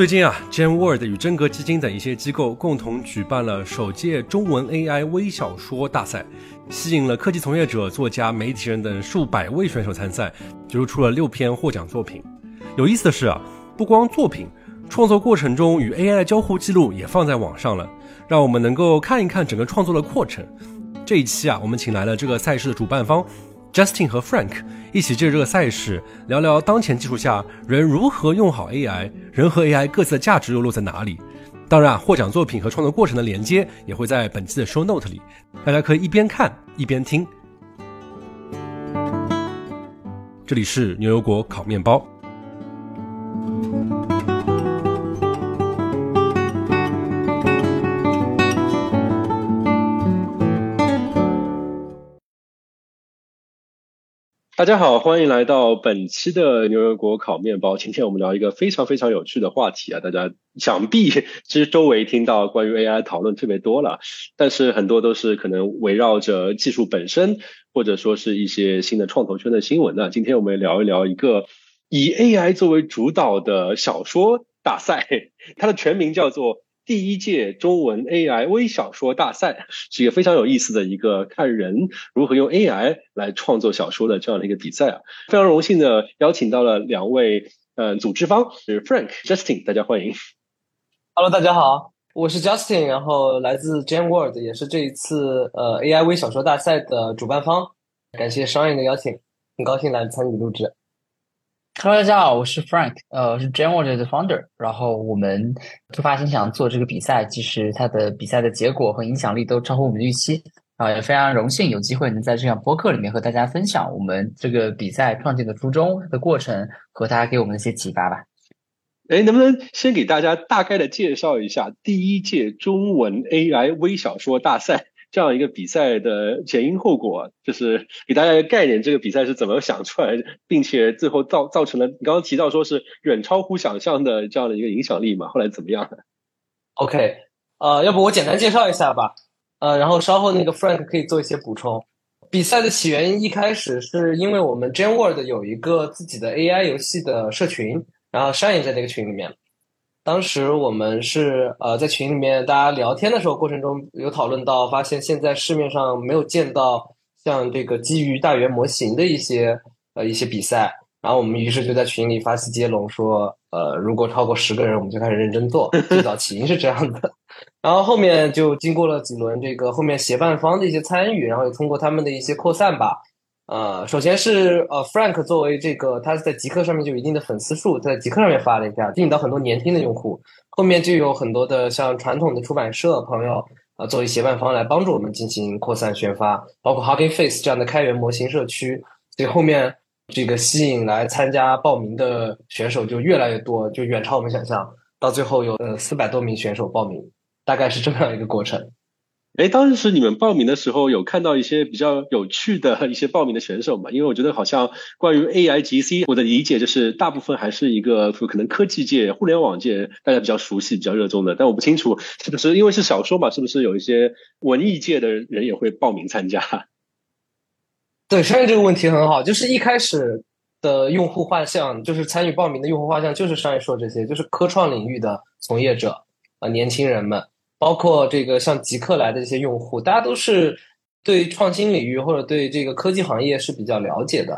最近啊，GenWord 与真格基金等一些机构共同举办了首届中文 AI 微小说大赛，吸引了科技从业者、作家、媒体人等数百位选手参赛，决出出了六篇获奖作品。有意思的是啊，不光作品，创作过程中与 AI 的交互记录也放在网上了，让我们能够看一看整个创作的过程。这一期啊，我们请来了这个赛事的主办方。Justin 和 Frank 一起借着这个赛事聊聊当前技术下人如何用好 AI，人和 AI 各自的价值又落在哪里？当然啊，获奖作品和创作过程的连接也会在本期的 Show Note 里，大家可以一边看一边听。这里是牛油果烤面包。大家好，欢迎来到本期的牛油果烤面包。今天我们聊一个非常非常有趣的话题啊！大家想必其实周围听到关于 AI 讨论特别多了，但是很多都是可能围绕着技术本身，或者说是一些新的创投圈的新闻呢。今天我们聊一聊一个以 AI 作为主导的小说大赛，它的全名叫做。第一届中文 AI 微小说大赛是一个非常有意思的一个看人如何用 AI 来创作小说的这样的一个比赛啊！非常荣幸的邀请到了两位呃组织方是 Frank、Justin，大家欢迎。Hello，大家好，我是 Justin，然后来自 GenWord，也是这一次呃 AI 微小说大赛的主办方。感谢商业的邀请，很高兴来参与录制。Hello，大家好，我是 Frank，呃，是 GenWord 的 founder。然后我们突发心想做这个比赛，其实它的比赛的结果和影响力都超乎我们的预期啊，也非常荣幸有机会能在这样播客里面和大家分享我们这个比赛创建的初衷的过程和大家给我们的一些启发吧。哎，能不能先给大家大概的介绍一下第一届中文 AI 微小说大赛？这样一个比赛的前因后果，就是给大家一个概念，这个比赛是怎么想出来，并且最后造造成了你刚刚提到说是远超乎想象的这样的一个影响力嘛？后来怎么样？OK，呃，要不我简单介绍一下吧，呃，然后稍后那个 Frank 可以做一些补充。比赛的起源一开始是因为我们 GenWord 有一个自己的 AI 游戏的社群，然后山也在那个群里面。当时我们是呃在群里面大家聊天的时候，过程中有讨论到，发现现在市面上没有见到像这个基于大语言模型的一些呃一些比赛，然后我们于是就在群里发起接龙，说呃如果超过十个人，我们就开始认真做。最早起因是这样的，然后后面就经过了几轮这个后面协办方的一些参与，然后也通过他们的一些扩散吧。呃，首先是呃，Frank 作为这个，他在极客上面就有一定的粉丝数，在极客上面发了一下，吸引到很多年轻的用户。后面就有很多的像传统的出版社朋友啊，作为协办方来帮助我们进行扩散宣发，包括 Hugging Face 这样的开源模型社区。所以后面这个吸引来参加报名的选手就越来越多，就远超我们想象。到最后有呃四百多名选手报名，大概是这么样一个过程。哎，当时你们报名的时候有看到一些比较有趣的一些报名的选手吗？因为我觉得好像关于 AI GC，我的理解就是大部分还是一个可能科技界、互联网界大家比较熟悉、比较热衷的，但我不清楚是不是因为是小说嘛，是不是有一些文艺界的人也会报名参加？对，商业这个问题很好，就是一开始的用户画像，就是参与报名的用户画像，就是商业说这些，就是科创领域的从业者啊，年轻人们。包括这个像极客来的这些用户，大家都是对创新领域或者对这个科技行业是比较了解的，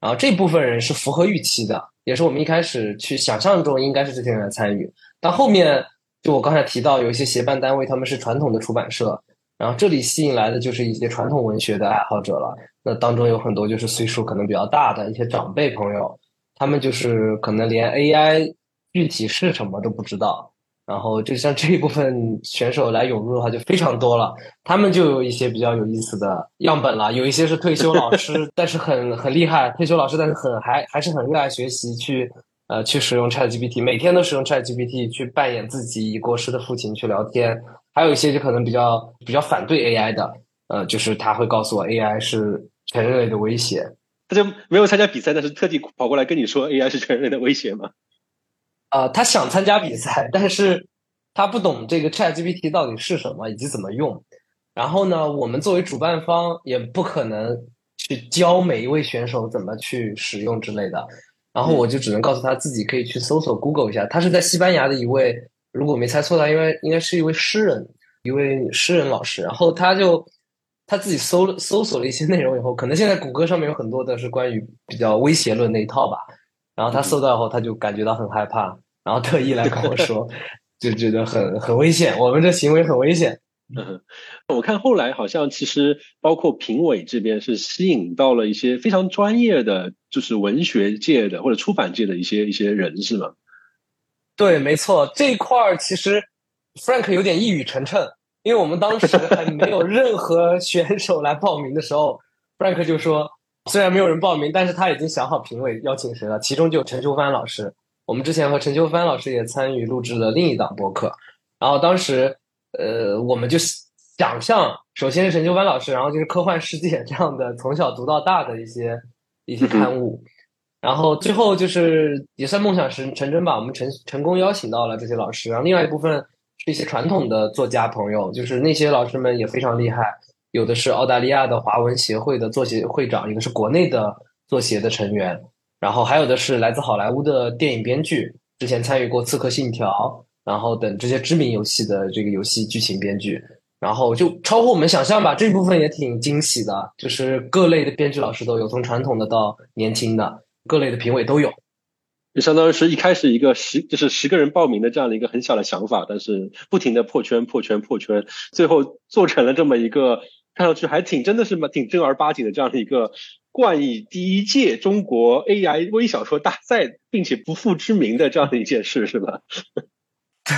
然后这部分人是符合预期的，也是我们一开始去想象中应该是这些人来参与。但后面就我刚才提到有一些协办单位，他们是传统的出版社，然后这里吸引来的就是一些传统文学的爱好者了。那当中有很多就是岁数可能比较大的一些长辈朋友，他们就是可能连 AI 具体是什么都不知道。然后就像这一部分选手来涌入的话，就非常多了。他们就有一些比较有意思的样本了，有一些是退休老师，但是很很厉害，退休老师但是很还还是很热爱学习，去呃去使用 ChatGPT，每天都使用 ChatGPT 去扮演自己已过世的父亲去聊天。还有一些就可能比较比较反对 AI 的，呃，就是他会告诉我 AI 是全人类的威胁。他就没有参加比赛，但是特地跑过来跟你说 AI 是全人类的威胁吗？呃，他想参加比赛，但是他不懂这个 ChatGPT 到底是什么以及怎么用。然后呢，我们作为主办方也不可能去教每一位选手怎么去使用之类的。然后我就只能告诉他自己可以去搜索 Google 一下。他是在西班牙的一位，如果没猜错的话，因为应该是一位诗人，一位诗人老师。然后他就他自己搜了搜索了一些内容以后，可能现在谷歌上面有很多的是关于比较威胁论那一套吧。然后他搜到后，他就感觉到很害怕，然后特意来跟我说，就觉得很很危险，我们这行为很危险。嗯，我看后来好像其实包括评委这边是吸引到了一些非常专业的，就是文学界的或者出版界的一些一些人，是吗？对，没错，这一块儿其实 Frank 有点一语成谶，因为我们当时还没有任何 选手来报名的时候，Frank 就说，虽然没有人报名，但是他已经想好评委邀请谁了，其中就有陈秋帆老师。我们之前和陈秋帆老师也参与录制了另一档播客，然后当时。呃，我们就想象，首先是陈秋帆老师，然后就是科幻世界这样的从小读到大的一些一些刊物，然后最后就是也算梦想成成真吧。我们成成功邀请到了这些老师，然后另外一部分是一些传统的作家朋友，就是那些老师们也非常厉害，有的是澳大利亚的华文协会的作协会长，有的是国内的作协的成员，然后还有的是来自好莱坞的电影编剧，之前参与过《刺客信条》。然后等这些知名游戏的这个游戏剧情编剧，然后就超乎我们想象吧。这部分也挺惊喜的，就是各类的编剧老师都有，从传统的到年轻的，各类的评委都有。就相当于是一开始一个十就是十个人报名的这样的一个很小的想法，但是不停的破圈破圈破圈，最后做成了这么一个看上去还挺真的是嘛挺正儿八经的这样的一个冠以第一届中国 AI 微小说大赛，并且不负之名的这样的一件事，是吧？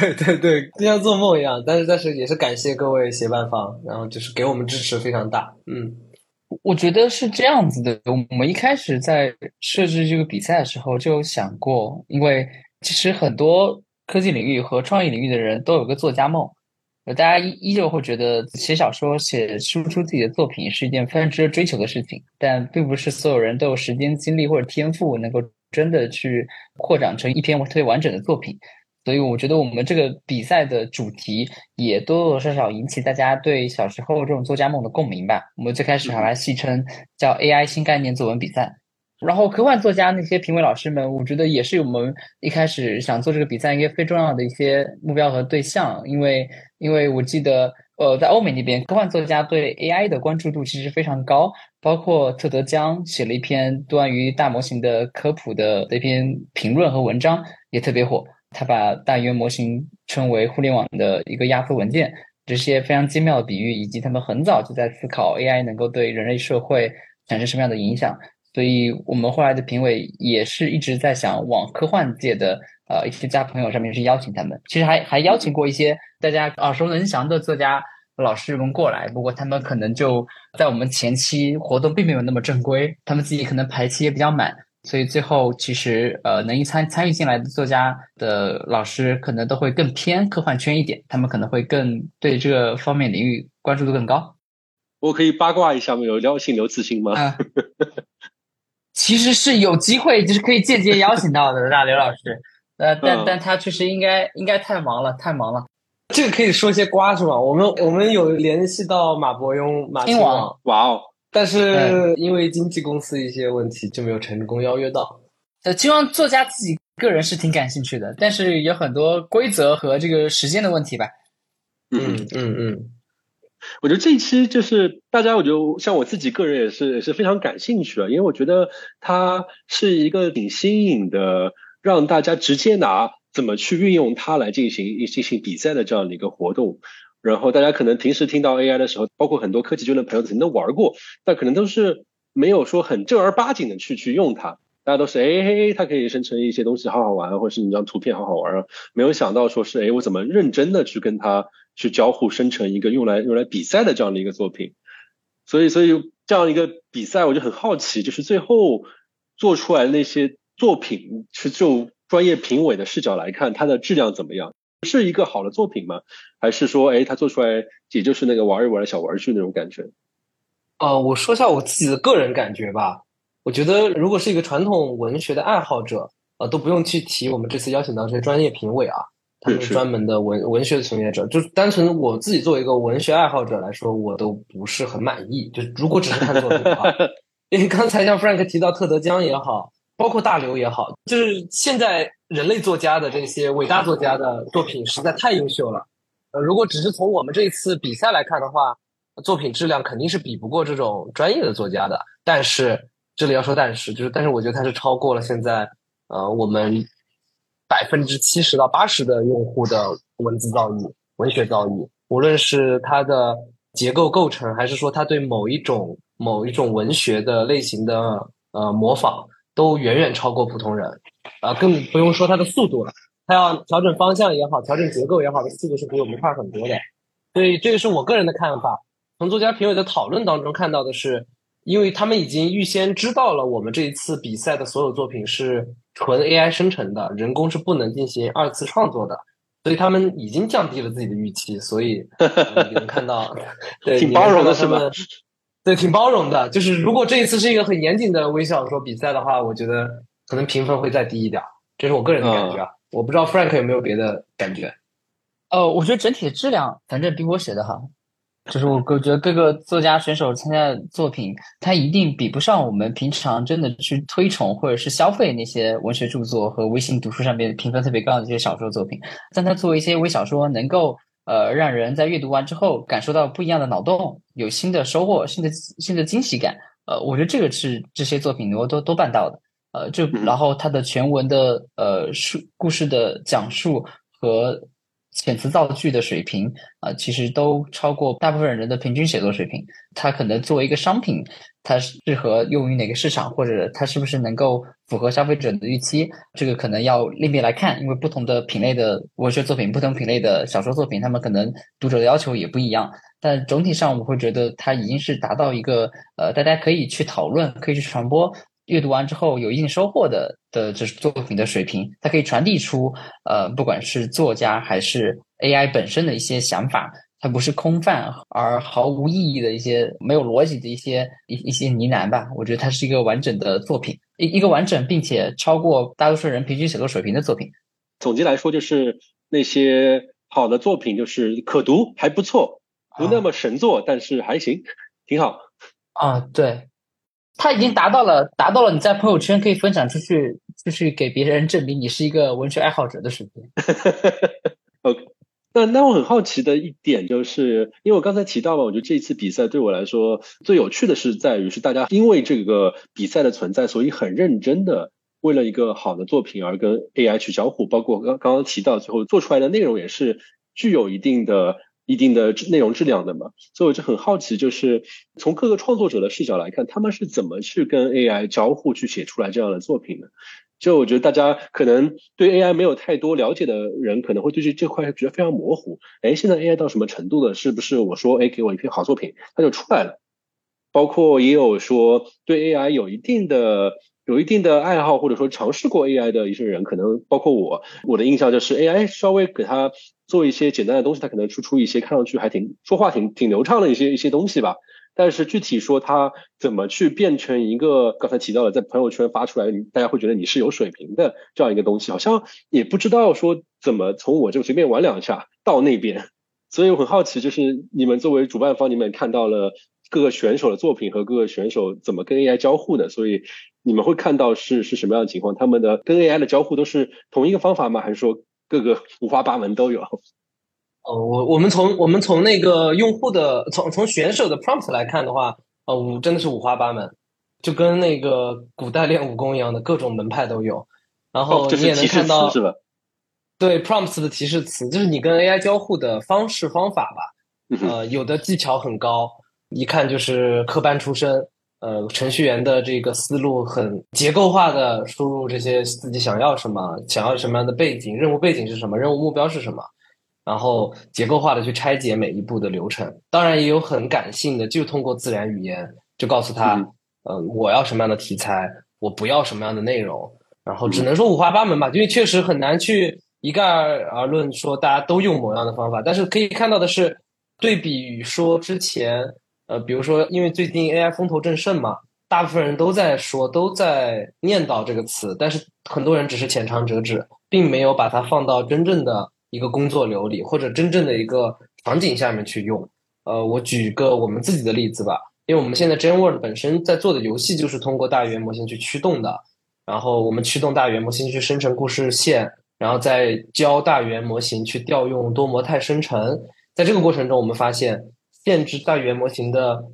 对 对对，就像做梦一样，但是但是也是感谢各位协办方，然后就是给我们支持非常大。嗯，我觉得是这样子的。我们一开始在设置这个比赛的时候就有想过，因为其实很多科技领域和创意领域的人都有个作家梦，大家依依旧会觉得写小说、写输出自己的作品是一件非常值得追求的事情，但并不是所有人都有时间、精力或者天赋能够真的去扩展成一篇特别完整的作品。所以我觉得我们这个比赛的主题也多多少少引起大家对小时候这种作家梦的共鸣吧。我们最开始还来戏称叫 AI 新概念作文比赛。然后科幻作家那些评委老师们，我觉得也是我们一开始想做这个比赛一个非重要的一些目标和对象。因为因为我记得呃，在欧美那边科幻作家对 AI 的关注度其实非常高，包括特德·江写了一篇关于大模型的科普的这篇评论和文章也特别火。他把大语言模型称为互联网的一个压缩文件，这些非常精妙的比喻，以及他们很早就在思考 AI 能够对人类社会产生什么样的影响。所以，我们后来的评委也是一直在想往科幻界的呃一些家朋友上面去邀请他们。其实还还邀请过一些大家耳熟能详的作家老师们过来，不过他们可能就在我们前期活动并没有那么正规，他们自己可能排期也比较满。所以最后，其实呃，能一参参与进来的作家的老师，可能都会更偏科幻圈一点，他们可能会更对这个方面领域关注度更高。我可以八卦一下吗？有邀请刘慈欣吗？啊，其实是有机会，就是可以间接邀请到的，那刘老师。呃，但但他确实应该应该太忙了，太忙了。这个可以说些瓜是吧？我们我们有联系到马伯庸、马亲王。哇哦！但是因为经纪公司一些问题，就没有成功邀约到。呃，希望作家自己个人是挺感兴趣的，但是有很多规则和这个时间的问题吧。嗯嗯嗯，我觉得这一期就是大家，我觉得像我自己个人也是也是非常感兴趣啊，因为我觉得它是一个挺新颖的，让大家直接拿怎么去运用它来进行一进行比赛的这样的一个活动。然后大家可能平时听到 AI 的时候，包括很多科技圈的朋友曾经都玩过，但可能都是没有说很正儿八经的去去用它。大家都是哎嘿，它可以生成一些东西，好好玩，或者是你张图片好好玩啊。没有想到说是哎，我怎么认真的去跟它去交互生成一个用来用来比赛的这样的一个作品。所以所以这样一个比赛，我就很好奇，就是最后做出来那些作品，是就专业评委的视角来看，它的质量怎么样？是一个好的作品吗？还是说，哎，他做出来也就是那个玩一玩的小玩具那种感觉？呃，我说一下我自己的个人感觉吧。我觉得，如果是一个传统文学的爱好者，呃，都不用去提我们这次邀请到这些专业评委啊，他们是专门的文文学从业者。就是单纯我自己作为一个文学爱好者来说，我都不是很满意。就如果只是看作品的话，因为刚才像 Frank 提到特德·江也好，包括大刘也好，就是现在人类作家的这些伟大作家的作品实在太优秀了。呃，如果只是从我们这一次比赛来看的话，作品质量肯定是比不过这种专业的作家的。但是这里要说但是，就是但是我觉得它是超过了现在呃我们百分之七十到八十的用户的文字造诣、文学造诣，无论是它的结构构成，还是说它对某一种某一种文学的类型的呃模仿。都远远超过普通人，啊，更不用说它的速度了。它要调整方向也好，调整结构也好，的速度是比我们快很多的。所以这个是我个人的看法。从作家评委的讨论当中看到的是，因为他们已经预先知道了我们这一次比赛的所有作品是纯 AI 生成的，人工是不能进行二次创作的，所以他们已经降低了自己的预期。所以 你能看到，对，挺包容的是吧？对，挺包容的。就是如果这一次是一个很严谨的微小说比赛的话，我觉得可能评分会再低一点。这是我个人的感觉啊，我不知道 Frank 有没有别的感觉。呃，我觉得整体的质量反正比我写的好。就是我我觉得各个作家选手参加的作品，他一定比不上我们平常真的去推崇或者是消费那些文学著作和微信读书上面评分特别高的这些小说作品。但他作为一些微小说，能够。呃，让人在阅读完之后感受到不一样的脑洞，有新的收获，新的新的惊喜感。呃，我觉得这个是这些作品能够都都办到的。呃，就然后它的全文的呃述故事的讲述和。遣词造句的水平啊，其实都超过大部分人的平均写作水平。它可能作为一个商品，它适合用于哪个市场，或者它是不是能够符合消费者的预期，这个可能要另面来看。因为不同的品类的文学作品，不同品类的小说作品，他们可能读者的要求也不一样。但总体上，我会觉得它已经是达到一个呃，大家可以去讨论，可以去传播。阅读完之后有一定收获的的这作品的水平，它可以传递出呃，不管是作家还是 AI 本身的一些想法，它不是空泛而毫无意义的一些没有逻辑的一些一一些呢喃吧。我觉得它是一个完整的作品，一一个完整并且超过大多数人平均写作水平的作品。总结来说，就是那些好的作品，就是可读还不错，不那么神作，但是还行，挺好。啊，对。他已经达到了，达到了你在朋友圈可以分享出去，就是给别人证明你是一个文学爱好者的水平。OK，那那我很好奇的一点就是，因为我刚才提到嘛，我觉得这一次比赛对我来说最有趣的是在于是大家因为这个比赛的存在，所以很认真的为了一个好的作品而跟 AI 去交互，包括刚刚刚提到最后做出来的内容也是具有一定的。一定的内容质量的嘛，所以我就很好奇，就是从各个创作者的视角来看，他们是怎么去跟 AI 交互去写出来这样的作品的？就我觉得大家可能对 AI 没有太多了解的人，可能会对这这块觉得非常模糊。哎，现在 AI 到什么程度了？是不是我说哎给我一篇好作品，它就出来了？包括也有说对 AI 有一定的有一定的爱好，或者说尝试过 AI 的一些人，可能包括我，我的印象就是 AI 稍微给他。做一些简单的东西，他可能输出一些看上去还挺说话挺挺流畅的一些一些东西吧。但是具体说他怎么去变成一个刚才提到的在朋友圈发出来，大家会觉得你是有水平的这样一个东西，好像也不知道说怎么从我这随便玩两下到那边。所以我很好奇，就是你们作为主办方，你们看到了各个选手的作品和各个选手怎么跟 AI 交互的，所以你们会看到是是什么样的情况？他们的跟 AI 的交互都是同一个方法吗？还是说？各个五花八门都有。哦，我我们从我们从那个用户的从从选手的 prompt 来看的话，呃，五真的是五花八门，就跟那个古代练武功一样的，各种门派都有。然后你也能看到，是吧？对 prompts 的提示词，就是你跟 AI 交互的方式方法吧。呃，有的技巧很高，一看就是科班出身。呃，程序员的这个思路很结构化的输入这些自己想要什么，想要什么样的背景，任务背景是什么，任务目标是什么，然后结构化的去拆解每一步的流程。当然也有很感性的，就通过自然语言就告诉他，呃，我要什么样的题材，我不要什么样的内容。然后只能说五花八门吧，因为确实很难去一概而论说大家都用某样的方法。但是可以看到的是，对比于说之前。呃，比如说，因为最近 AI 风头正盛嘛，大部分人都在说，都在念叨这个词，但是很多人只是浅尝辄止，并没有把它放到真正的一个工作流里，或者真正的一个场景下面去用。呃，我举个我们自己的例子吧，因为我们现在 GenWorld 本身在做的游戏就是通过大语言模型去驱动的。然后我们驱动大语言模型去生成故事线，然后再教大语言模型去调用多模态生成。在这个过程中，我们发现限制大语言模型的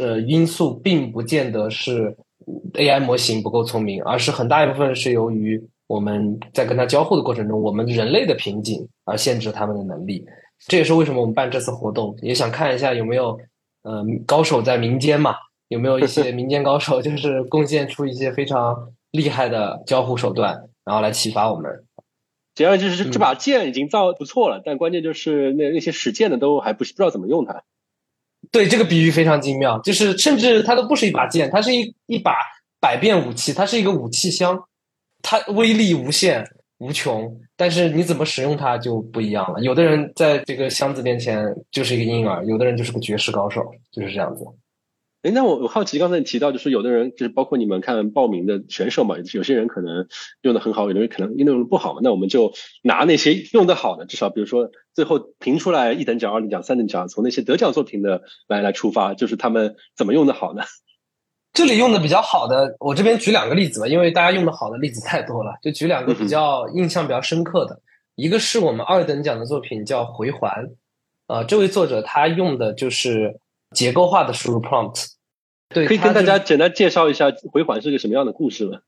呃因素，并不见得是 AI 模型不够聪明，而是很大一部分是由于我们在跟它交互的过程中，我们人类的瓶颈而限制他们的能力。这也是为什么我们办这次活动，也想看一下有没有呃高手在民间嘛，有没有一些民间高手，就是贡献出一些非常厉害的交互手段，然后来启发我们。简而就是这把剑已经造不错了，但关键就是那那些使剑的都还不不知道怎么用它。对，这个比喻非常精妙，就是甚至它都不是一把剑，它是一一把百变武器，它是一个武器箱，它威力无限无穷，但是你怎么使用它就不一样了。有的人在这个箱子面前就是一个婴儿，有的人就是个绝世高手，就是这样子。哎，那我我好奇，刚才你提到，就是有的人，就是包括你们看报名的选手嘛，有些人可能用的很好，有的人可能用的不好嘛。那我们就拿那些用的好的，至少比如说最后评出来一等奖、二等奖、三等奖，从那些得奖作品的来来出发，就是他们怎么用的好呢？这里用的比较好的，我这边举两个例子吧，因为大家用的好的例子太多了，就举两个比较印象比较深刻的。一个是我们二等奖的作品叫《回环》，呃，这位作者他用的就是结构化的输入 prompt。对，可以跟大家简单介绍一下《回环》是个什么样的故事吗？《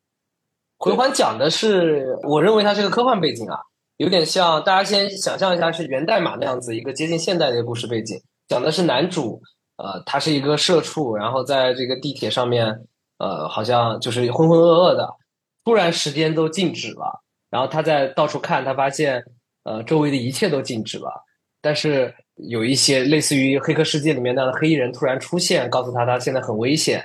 回环》讲的是，我认为它是个科幻背景啊，有点像大家先想象一下是源代码那样子一个接近现代的一个故事背景。讲的是男主，呃，他是一个社畜，然后在这个地铁上面，呃，好像就是浑浑噩噩的，突然时间都静止了，然后他在到处看，他发现，呃，周围的一切都静止了，但是。有一些类似于《黑客世界》里面那样的黑衣人突然出现，告诉他他现在很危险，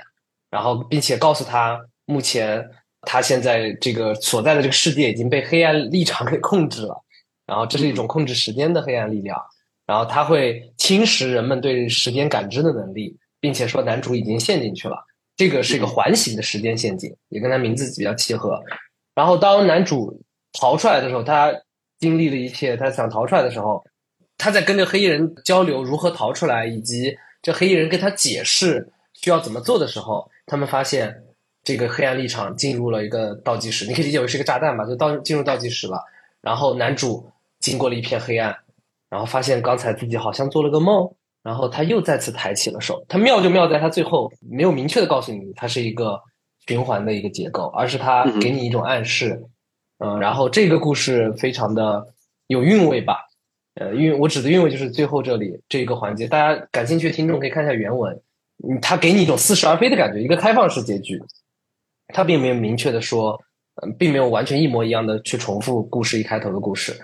然后并且告诉他目前他现在这个所在的这个世界已经被黑暗立场给控制了，然后这是一种控制时间的黑暗力量，然后他会侵蚀人们对时间感知的能力，并且说男主已经陷进去了，这个是一个环形的时间陷阱，也跟他名字比较契合。然后当男主逃出来的时候，他经历了一切，他想逃出来的时候。他在跟这黑衣人交流如何逃出来，以及这黑衣人跟他解释需要怎么做的时候，他们发现这个黑暗立场进入了一个倒计时，你可以理解为是一个炸弹吧，就倒进入倒计时了。然后男主经过了一片黑暗，然后发现刚才自己好像做了个梦，然后他又再次抬起了手。他妙就妙在他最后没有明确的告诉你它是一个循环的一个结构，而是他给你一种暗示。嗯，然后这个故事非常的有韵味吧。呃，韵我指的韵味就是最后这里这一个环节，大家感兴趣的听众可以看一下原文，嗯，它给你一种似是而非的感觉，一个开放式结局，它并没有明确的说，嗯，并没有完全一模一样的去重复故事一开头的故事，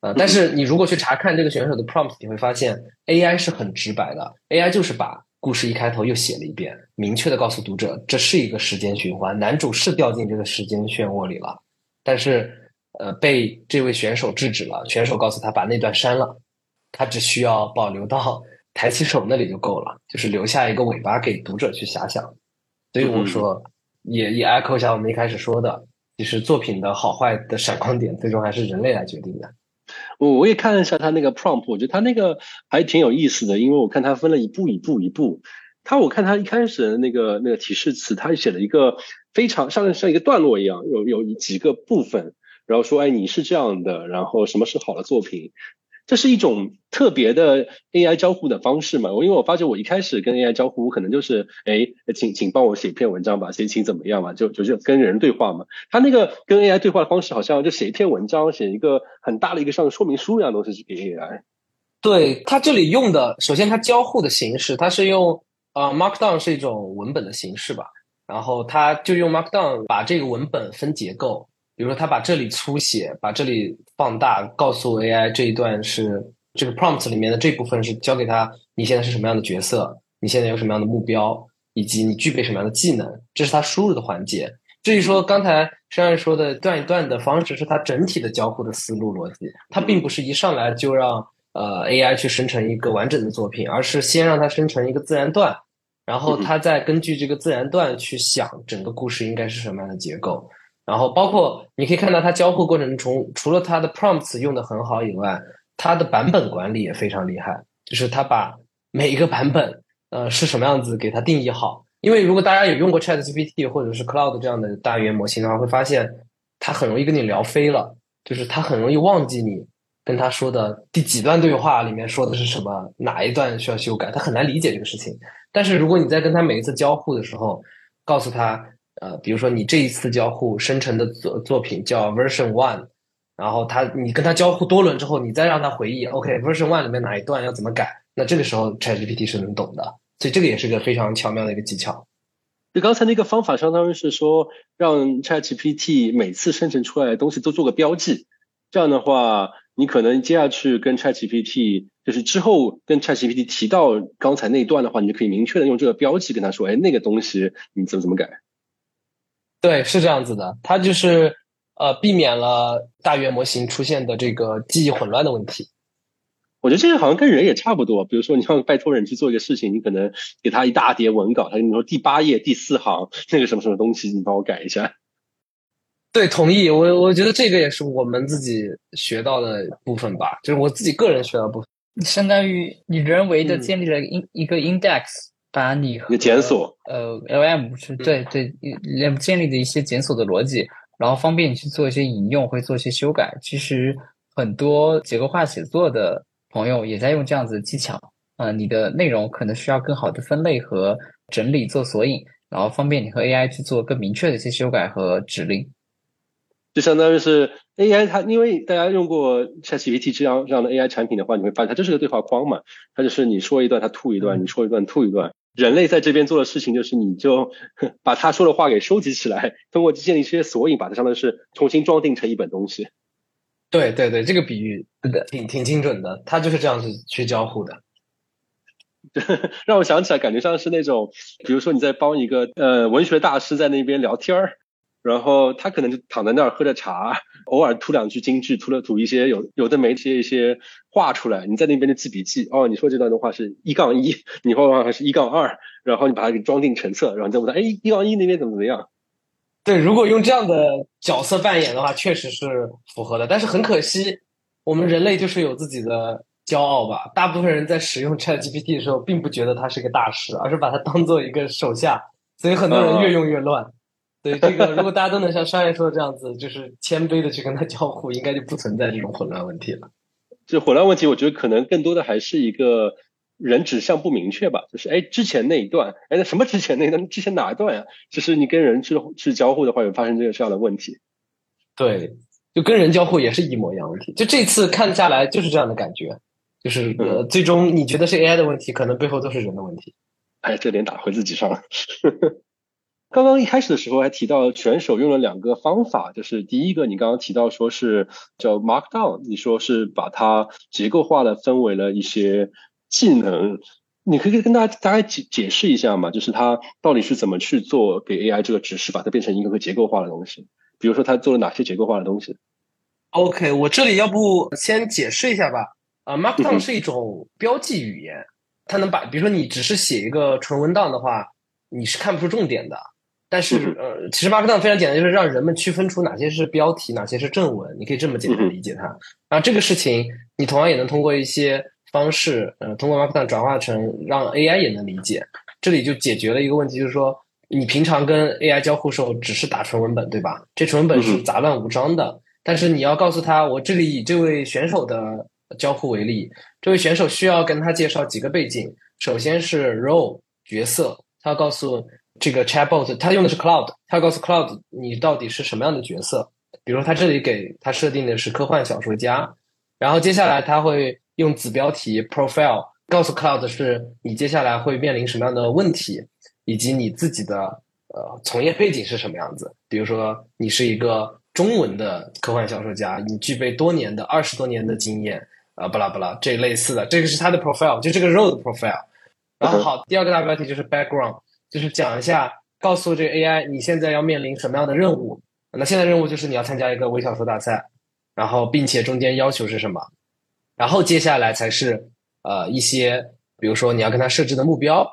呃，但是你如果去查看这个选手的 prompt，你会发现 AI 是很直白的，AI 就是把故事一开头又写了一遍，明确的告诉读者这是一个时间循环，男主是掉进这个时间漩涡里了，但是。呃，被这位选手制止了。选手告诉他把那段删了，他只需要保留到抬起手那里就够了，就是留下一个尾巴给读者去遐想。所以我说，也也 echo 一下我们一开始说的，其实作品的好坏的闪光点，最终还是人类来决定的。我我也看了一下他那个 prompt，我觉得他那个还挺有意思的，因为我看他分了一步一步一步。他我看他一开始的那个那个提示词，他写了一个非常像像一个段落一样，有有几个部分。然后说，哎，你是这样的，然后什么是好的作品？这是一种特别的 AI 交互的方式嘛？我因为我发觉我一开始跟 AI 交互，我可能就是，哎，请请帮我写一篇文章吧，写请怎么样嘛？就就是跟人对话嘛。他那个跟 AI 对话的方式，好像就写一篇文章，写一个很大的一个像说明书一样东西给 AI。对他这里用的，首先他交互的形式，他是用呃 Markdown 是一种文本的形式吧，然后他就用 Markdown 把这个文本分结构。比如说，他把这里粗写，把这里放大，告诉 AI 这一段是这个 prompt 里面的这部分是交给他你现在是什么样的角色，你现在有什么样的目标，以及你具备什么样的技能，这是他输入的环节。至于说刚才商人说的段一段的方式，是他整体的交互的思路逻辑，他并不是一上来就让呃 AI 去生成一个完整的作品，而是先让它生成一个自然段，然后他再根据这个自然段去想整个故事应该是什么样的结构。然后包括你可以看到，它交互过程中，除了它的 prompts 用的很好以外，它的版本管理也非常厉害。就是它把每一个版本，呃，是什么样子给它定义好，因为如果大家有用过 Chat GPT 或者是 Cloud 这样的大语言模型的话，会发现它很容易跟你聊飞了，就是它很容易忘记你跟他说的第几段对话里面说的是什么，哪一段需要修改，他很难理解这个事情。但是如果你在跟他每一次交互的时候，告诉他，呃，比如说你这一次交互生成的作作品叫 Version One，然后他你跟他交互多轮之后，你再让他回忆，OK，Version One 里面哪一段要怎么改，那这个时候 Chat GPT 是能懂的。所以这个也是个非常巧妙的一个技巧。就刚才那个方法，相当于是说让 ChatGPT 每次生成出来的东西都做个标记。这样的话，你可能接下去跟 ChatGPT，就是之后跟 ChatGPT 提到刚才那一段的话，你就可以明确的用这个标记跟他说：“哎，那个东西你怎么怎么改？”对，是这样子的。它就是呃，避免了大语言模型出现的这个记忆混乱的问题。我觉得这个好像跟人也差不多，比如说你要拜托人去做一个事情，你可能给他一大叠文稿，他跟你说第八页第四行那个什么什么东西，你帮我改一下。对，同意。我我觉得这个也是我们自己学到的部分吧，就是我自己个人学到部分，相当于你人为的建立了一一个 index，把你和检索呃 LM 是对对建立的一些检索的逻辑，然后方便你去做一些引用，会做一些修改。其实很多结构化写作的。朋友也在用这样子的技巧，呃，你的内容可能需要更好的分类和整理做索引，然后方便你和 AI 去做更明确的一些修改和指令。就相当于是 AI 它，因为大家用过 ChatGPT 这样这样的 AI 产品的话，你会发现它就是个对话框嘛，它就是你说一段它吐一段，你说一段吐一段。人类在这边做的事情就是你就把他说的话给收集起来，通过建立一些索引，把它相当于是重新装订成一本东西。对对对，这个比喻挺挺精准的，它就是这样子去交互的，让我想起来，感觉像是那种，比如说你在帮一个呃文学大师在那边聊天儿，然后他可能就躺在那儿喝着茶，偶尔吐两句京剧，吐了吐一些有有的没些一些话出来，你在那边就记笔记，哦，你说这段的话是一杠一，你说的话是一杠二，然后你把它给装订成册，然后再问他，哎，一杠一那边怎么怎么样？对，如果用这样的角色扮演的话，确实是符合的。但是很可惜，我们人类就是有自己的骄傲吧。大部分人在使用 Chat GPT 的时候，并不觉得他是个大师，而是把它当做一个手下，所以很多人越用越乱。对这个，如果大家都能像商业说的这样子，就是谦卑的去跟他交互，应该就不存在这种混乱问题了。这混乱问题，我觉得可能更多的还是一个。人指向不明确吧，就是哎，之前那一段，哎，那什么之前那段，之前哪一段呀？就是你跟人去去交互的话，有发生这个这样的问题。对，就跟人交互也是一模一样问题。就这次看下来就是这样的感觉，就是呃，最终你觉得是 AI 的问题，可能背后都是人的问题。哎，这点打回自己上了。刚刚一开始的时候还提到选手用了两个方法，就是第一个你刚刚提到说是叫 Markdown，你说是把它结构化的分为了一些。技能，你可以跟大家大概解解释一下嘛？就是它到底是怎么去做给 AI 这个指示，把它变成一个个结构化的东西？比如说，它做了哪些结构化的东西？OK，我这里要不先解释一下吧。啊，Markdown 是一种标记语言，它能把，比如说你只是写一个纯文档的话，你是看不出重点的。但是，呃，其实 Markdown 非常简单，就是让人们区分出哪些是标题，哪些是正文。你可以这么简单理解它。然后这个事情，你同样也能通过一些。方式，呃，通过 Markdown 转化成让 AI 也能理解，这里就解决了一个问题，就是说你平常跟 AI 交互时候只是打纯文本，对吧？这纯文本是杂乱无章的，但是你要告诉他，我这里以这位选手的交互为例，这位选手需要跟他介绍几个背景，首先是 role 角色，他要告诉这个 Chatbot，他用的是 Cloud，他告诉 Cloud 你到底是什么样的角色，比如他这里给他设定的是科幻小说家，然后接下来他会。用子标题 profile 告诉 Cloud 是你接下来会面临什么样的问题，以及你自己的呃从业背景是什么样子。比如说，你是一个中文的科幻小说家，你具备多年的二十多年的经验啊，巴拉巴拉这类似的，这个是他的 profile，就这个 role 的 profile。然后好，第二个大标题就是 background，就是讲一下，告诉这个 AI 你现在要面临什么样的任务。那现在任务就是你要参加一个微小说大赛，然后并且中间要求是什么？然后接下来才是呃一些，比如说你要跟他设置的目标，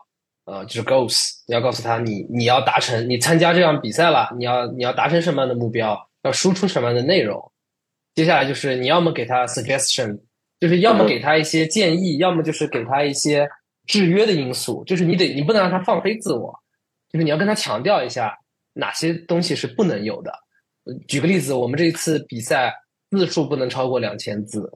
呃就是 goals，你要告诉他你你要达成，你参加这样比赛了，你要你要达成什么样的目标，要输出什么样的内容。接下来就是你要么给他 suggestion，就是要么给他一些建议，要么就是给他一些制约的因素，就是你得你不能让他放飞自我。就是你要跟他强调一下哪些东西是不能有的。举个例子，我们这一次比赛字数不能超过两千字，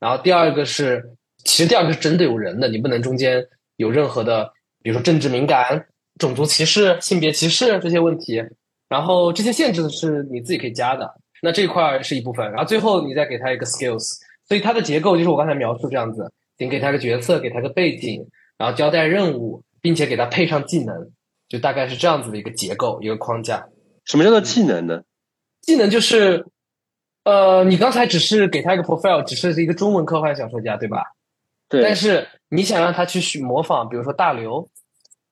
然后第二个是，其实第二个是针对有人的，你不能中间有任何的，比如说政治敏感、种族歧视、性别歧视这些问题。然后这些限制是你自己可以加的，那这块是一部分。然后最后你再给他一个 skills，所以它的结构就是我刚才描述这样子，你给他个角色，给他个背景，然后交代任务，并且给他配上技能，就大概是这样子的一个结构，一个框架。什么叫做技能呢？技能就是，呃，你刚才只是给他一个 profile，只是一个中文科幻小说家，对吧？对。但是你想让他去模仿，比如说大刘，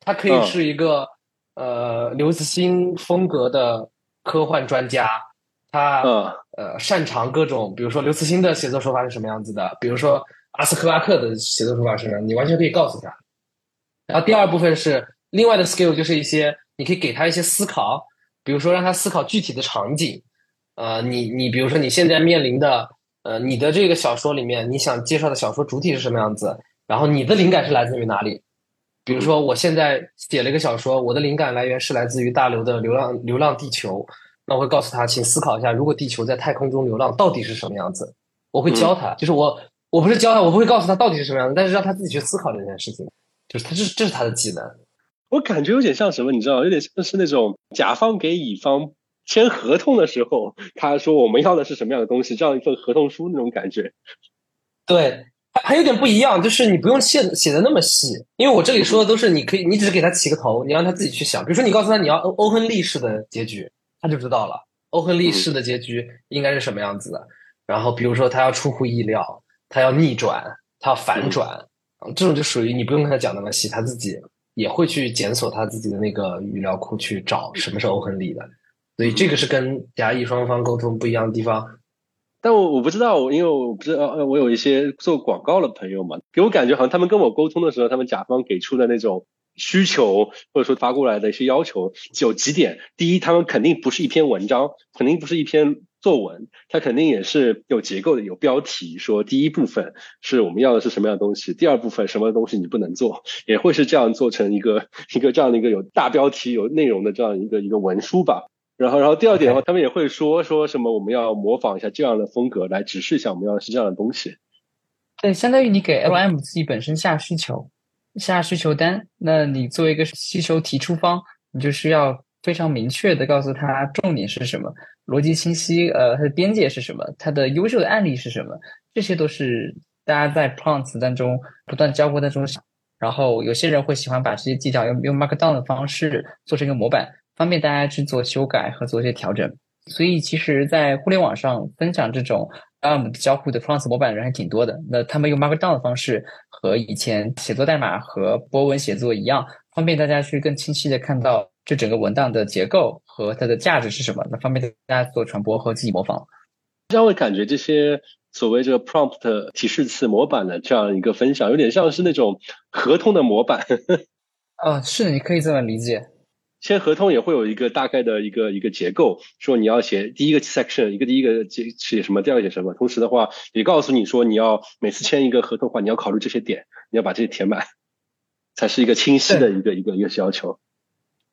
他可以是一个。呃，刘慈欣风格的科幻专家，他呃擅长各种，比如说刘慈欣的写作手法是什么样子的，比如说阿斯克拉克的写作手法是什么，你完全可以告诉他。然后第二部分是另外的 skill，就是一些你可以给他一些思考，比如说让他思考具体的场景。呃，你你比如说你现在面临的呃你的这个小说里面，你想介绍的小说主体是什么样子，然后你的灵感是来自于哪里？比如说，我现在写了一个小说，我的灵感来源是来自于大刘的《流浪流浪地球》。那我会告诉他，请思考一下，如果地球在太空中流浪，到底是什么样子？我会教他，就是我我不是教他，我不会告诉他到底是什么样子，但是让他自己去思考这件事情，就是他这这是他的技能。我感觉有点像什么，你知道，有点像是那种甲方给乙方签合同的时候，他说我们要的是什么样的东西，这样一份合同书那种感觉。对。还还有点不一样，就是你不用写写的那么细，因为我这里说的都是你可以，你只是给他起个头，你让他自己去想。比如说你告诉他你要欧欧亨利式的结局，他就知道了欧亨利式的结局应该是什么样子的。然后比如说他要出乎意料，他要逆转，他要反转，这种就属于你不用跟他讲那么细，他自己也会去检索他自己的那个语料库去找什么是欧亨利的。所以这个是跟甲乙双方沟通不一样的地方。但我我不知道，因为我不知道，我有一些做广告的朋友嘛，给我感觉好像他们跟我沟通的时候，他们甲方给出的那种需求或者说发过来的一些要求有几点：第一，他们肯定不是一篇文章，肯定不是一篇作文，它肯定也是有结构的，有标题，说第一部分是我们要的是什么样的东西，第二部分什么东西你不能做，也会是这样做成一个一个这样的一个有大标题、有内容的这样一个一个文书吧。然后，然后第二点的话，他们也会说说什么，我们要模仿一下这样的风格来指示一下我们要的是这样的东西。对，相当于你给 L M 自己本身下需求，下需求单。那你作为一个需求提出方，你就需要非常明确的告诉他重点是什么，逻辑清晰，呃，它的边界是什么，它的优秀的案例是什么，这些都是大家在 prompts 当中不断交互当中想。然后有些人会喜欢把这些技巧用用 Markdown 的方式做成一个模板。方便大家去做修改和做一些调整，所以其实，在互联网上分享这种 ARM 交互的 prompts 模板的人还挺多的。那他们用 Markdown 的方式，和以前写作代码和波文写作一样，方便大家去更清晰的看到这整个文档的结构和它的价值是什么。那方便大家做传播和自己模仿。这样会感觉这些所谓这个 Prompt 提示词模板的这样一个分享，有点像是那种合同的模板。哦，是，你可以这么理解。签合同也会有一个大概的一个一个结构，说你要写第一个 section，一个第一个写写什么，第二个写什么。同时的话，也告诉你说，你要每次签一个合同的话，你要考虑这些点，你要把这些填满，才是一个清晰的一个一个一个要求。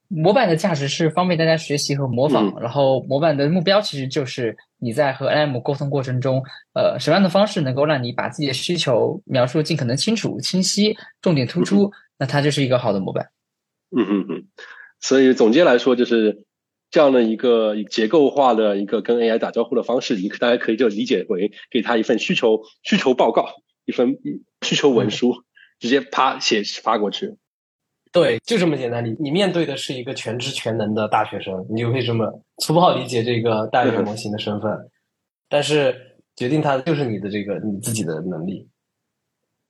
模板的价值是方便大家学习和模仿，然后模板的目标其实就是你在和 LM 沟通过程中，呃，什么样的方式能够让你把自己的需求描述尽可能清楚、清晰、重点突出，那它就是一个好的模板。嗯嗯嗯。所以总结来说，就是这样的一个结构化的一个跟 AI 打招呼的方式，你大家可以就理解为给他一份需求需求报告，一份需求文书，直接啪写发过去。对，就这么简单。你你面对的是一个全知全能的大学生，你就可以这么粗暴理解这个大语言模型的身份。但是决定它就是你的这个你自己的能力。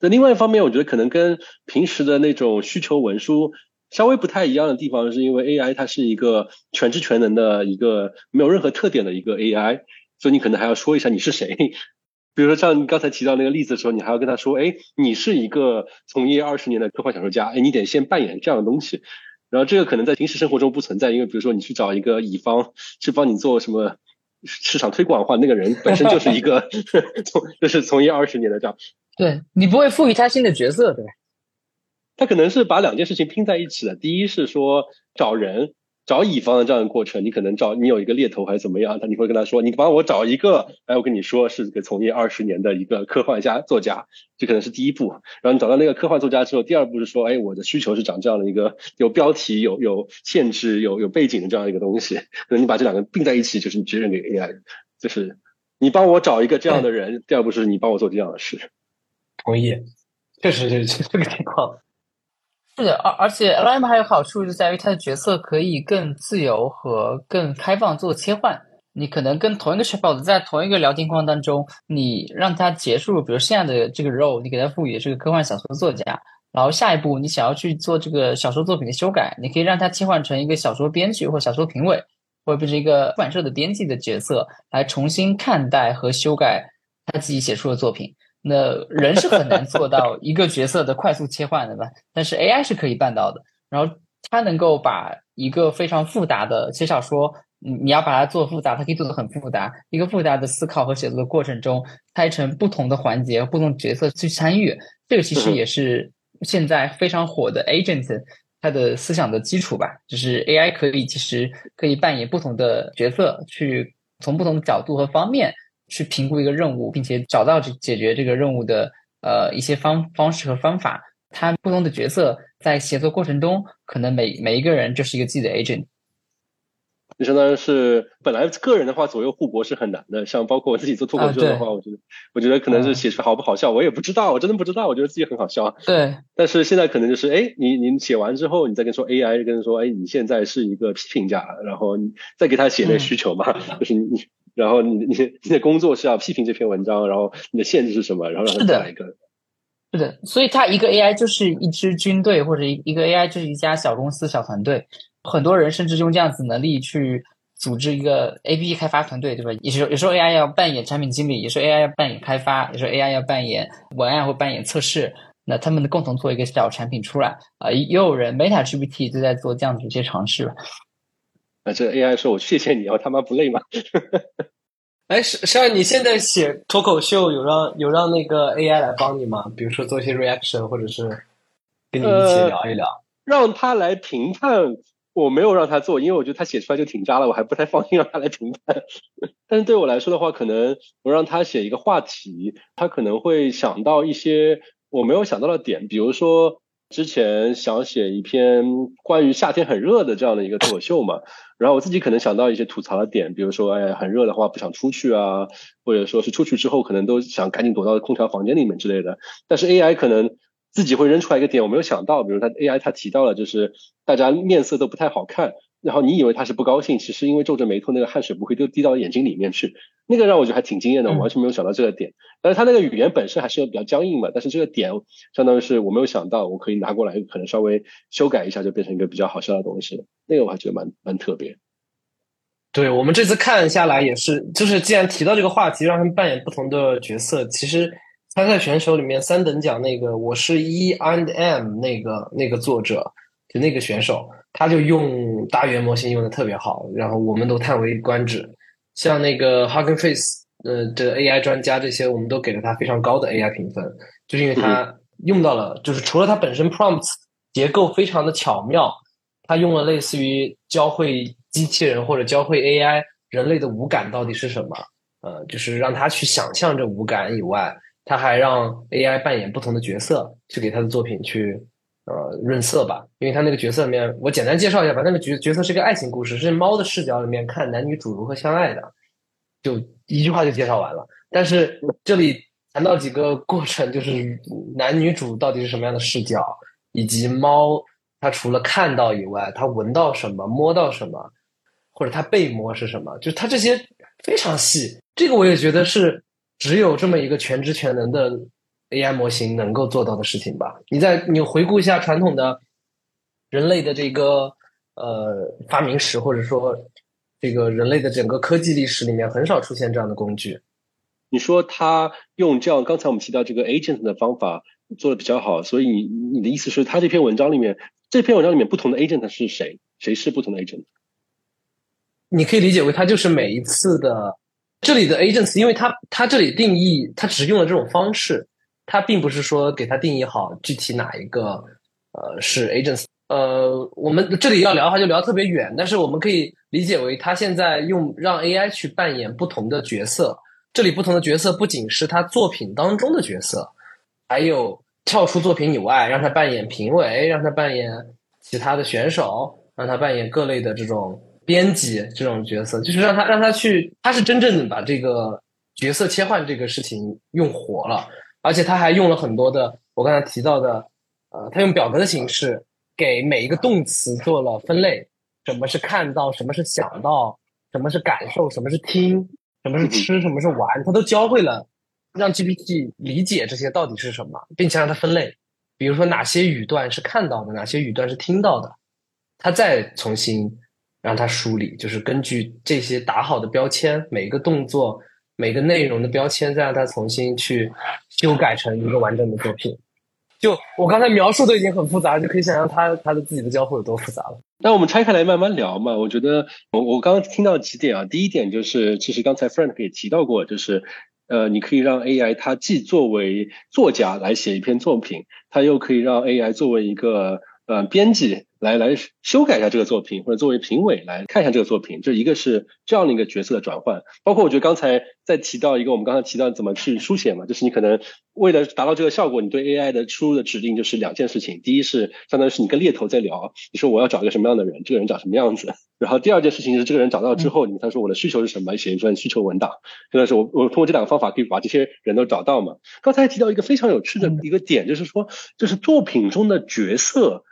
那另外一方面，我觉得可能跟平时的那种需求文书。稍微不太一样的地方，是因为 AI 它是一个全知全能的一个没有任何特点的一个 AI，所以你可能还要说一下你是谁。比如说像你刚才提到那个例子的时候，你还要跟他说，哎，你是一个从业二十年的科幻小说家，哎，你得先扮演这样的东西。然后这个可能在平时生活中不存在，因为比如说你去找一个乙方去帮你做什么市场推广的话，那个人本身就是一个 从就是从业二十年的这样。对你不会赋予他新的角色，对吧？他可能是把两件事情拼在一起的。第一是说找人。找乙方的这样的过程，你可能找你有一个猎头还是怎么样，他你会跟他说，你帮我找一个，哎，我跟你说是个从业二十年的一个科幻家作家，这可能是第一步。然后你找到那个科幻作家之后，第二步是说，哎，我的需求是长这样的一个有标题、有有限制、有有背景的这样一个东西。可能你把这两个并在一起，就是你直接给 AI，就是你帮我找一个这样的人。第二步是你帮我做这样的事。同意，确实是这个情况。是的，而而且 LM 还有好处就在于它的角色可以更自由和更开放做切换。你可能跟同一个 chatbot 在同一个聊天框当中，你让它结束，比如现在的这个 role，你给它赋予是个科幻小说作家，然后下一步你想要去做这个小说作品的修改，你可以让它切换成一个小说编剧或小说评委，或者是一个出版社的编辑的角色，来重新看待和修改他自己写出的作品。那人是很难做到一个角色的快速切换的吧？但是 AI 是可以办到的。然后它能够把一个非常复杂的写小说，你你要把它做复杂，它可以做的很复杂。一个复杂的思考和写作的过程中，拆成不同的环节、不同角色去参与。这个其实也是现在非常火的 agent 它的思想的基础吧。就是 AI 可以其实可以扮演不同的角色，去从不同的角度和方面。去评估一个任务，并且找到解决这个任务的呃一些方方式和方法。他不同的角色在协作过程中，可能每每一个人就是一个自己的 agent。就相当于是本来个人的话左右互搏是很难的。像包括我自己做脱口秀的话，我觉得我觉得可能是写出来好不好笑，我也不知道，我真的不知道。我觉得自己很好笑。对。但是现在可能就是，哎，你你写完之后，你再跟说 AI，跟说，哎，你现在是一个批评家，然后你再给他写那个需求嘛，就是你。然后你你你的工作是要批评这篇文章，然后你的限制是什么？然后让他来一个。是的，所以它一个 AI 就是一支军队，或者一一个 AI 就是一家小公司、小团队。很多人甚至用这样子能力去组织一个 APP 开发团队，对吧？也是有时候 AI 要扮演产品经理，有时候 AI 要扮演开发，有时候 AI 要扮演文案或扮演测试。那他们共同做一个小产品出来啊，也有人 Meta GPT 就在做这样子一些尝试。这 AI 说：“我谢谢你，我他妈不累吗？” 哎，是是，你现在写脱口秀有让有让那个 AI 来帮你吗？比如说做一些 reaction，或者是跟你一起聊一聊。让他来评判，我没有让他做，因为我觉得他写出来就挺渣了，我还不太放心让他来评判。但是对我来说的话，可能我让他写一个话题，他可能会想到一些我没有想到的点，比如说。之前想写一篇关于夏天很热的这样的一个脱口秀嘛，然后我自己可能想到一些吐槽的点，比如说，哎，很热的话不想出去啊，或者说是出去之后可能都想赶紧躲到空调房间里面之类的。但是 AI 可能自己会扔出来一个点，我没有想到，比如他 AI 他提到了就是大家面色都不太好看。然后你以为他是不高兴，其实因为皱着眉头，那个汗水不会都滴到眼睛里面去。那个让我觉得还挺惊艳的，我完全没有想到这个点。但是他那个语言本身还是比较僵硬嘛，但是这个点相当于是我没有想到，我可以拿过来，可能稍微修改一下，就变成一个比较好笑的东西。那个我还觉得蛮蛮特别。对我们这次看下来也是，就是既然提到这个话题，让他们扮演不同的角色，其实参赛选手里面三等奖那个我是 E and M 那个那个作者，就那个选手。他就用大语言模型用的特别好，然后我们都叹为观止。像那个 Hugging Face 呃的 AI 专家这些，我们都给了他非常高的 AI 评分，就是因为他用到了，就是除了它本身 prompts 结构非常的巧妙，他用了类似于教会机器人或者教会 AI 人类的五感到底是什么，呃，就是让他去想象这五感以外，他还让 AI 扮演不同的角色，去给他的作品去。呃，润色吧，因为他那个角色里面，我简单介绍一下吧。那个角角色是个爱情故事，是猫的视角里面看男女主如何相爱的，就一句话就介绍完了。但是这里谈到几个过程，就是男女主到底是什么样的视角，以及猫它除了看到以外，它闻到什么，摸到什么，或者它被摸是什么，就是它这些非常细。这个我也觉得是只有这么一个全知全能的。AI 模型能够做到的事情吧？你在你回顾一下传统的人类的这个呃发明史，或者说这个人类的整个科技历史里面，很少出现这样的工具。你说他用这样刚才我们提到这个 agent 的方法做的比较好，所以你你的意思是，他这篇文章里面这篇文章里面不同的 agent 是谁？谁是不同的 agent？你可以理解为，他就是每一次的这里的 agents，因为他他这里定义，他只用了这种方式。它并不是说给它定义好具体哪一个呃是 agents。呃，我们这里要聊的话就聊特别远，但是我们可以理解为他现在用让 AI 去扮演不同的角色。这里不同的角色不仅是他作品当中的角色，还有跳出作品以外，让他扮演评委，让他扮演其他的选手，让他扮演各类的这种编辑这种角色，就是让他让他去，他是真正的把这个角色切换这个事情用活了，而且他还用了很多的我刚才提到的，呃，他用表格的形式给每一个动词做了分类，什么是看到，什么是想到，什么是感受，什么是听。什么是吃，什么是玩，他都教会了，让 GPT 理解这些到底是什么，并且让它分类。比如说哪些语段是看到的，哪些语段是听到的，他再重新让它梳理，就是根据这些打好的标签，每一个动作、每个内容的标签，再让它重新去修改成一个完整的作品。就我刚才描述都已经很复杂，就可以想象他他的自己的交互有多复杂了。那我们拆开来慢慢聊嘛。我觉得我我刚刚听到几点啊，第一点就是，其实刚才 Frank 也提到过，就是呃，你可以让 AI 它既作为作家来写一篇作品，它又可以让 AI 作为一个呃编辑。来来修改一下这个作品，或者作为评委来看一下这个作品，就一个是这样的一个角色的转换。包括我觉得刚才在提到一个，我们刚才提到怎么去书写嘛，就是你可能为了达到这个效果，你对 AI 的输入的指令就是两件事情。第一是相当于是你跟猎头在聊，你说我要找一个什么样的人，这个人长什么样子。然后第二件事情是这个人找到之后，你他说我的需求是什么，写一份需求文档。真的是我我通过这两个方法可以把这些人都找到嘛。刚才提到一个非常有趣的一个点，就是说就是作品中的角色。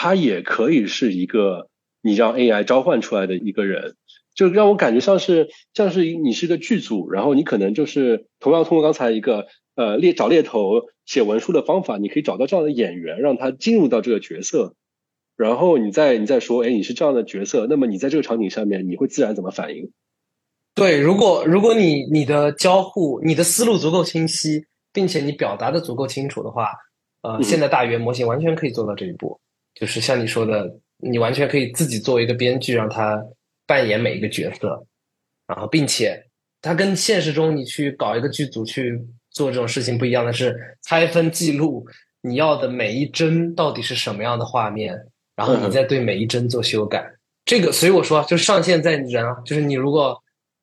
他也可以是一个你让 AI 召唤出来的一个人，就让我感觉像是像是你是个剧组，然后你可能就是同样通过刚才一个呃猎找猎头写文书的方法，你可以找到这样的演员，让他进入到这个角色，然后你再你再说，哎，你是这样的角色，那么你在这个场景下面你会自然怎么反应？对，如果如果你你的交互你的思路足够清晰，并且你表达的足够清楚的话，呃，现在大语言模型完全可以做到这一步。就是像你说的，你完全可以自己作为一个编剧，让他扮演每一个角色，然后并且他跟现实中你去搞一个剧组去做这种事情不一样的是，拆分记录你要的每一帧到底是什么样的画面，然后你再对每一帧做修改。这个，所以我说，就是上限在人啊，就是你如果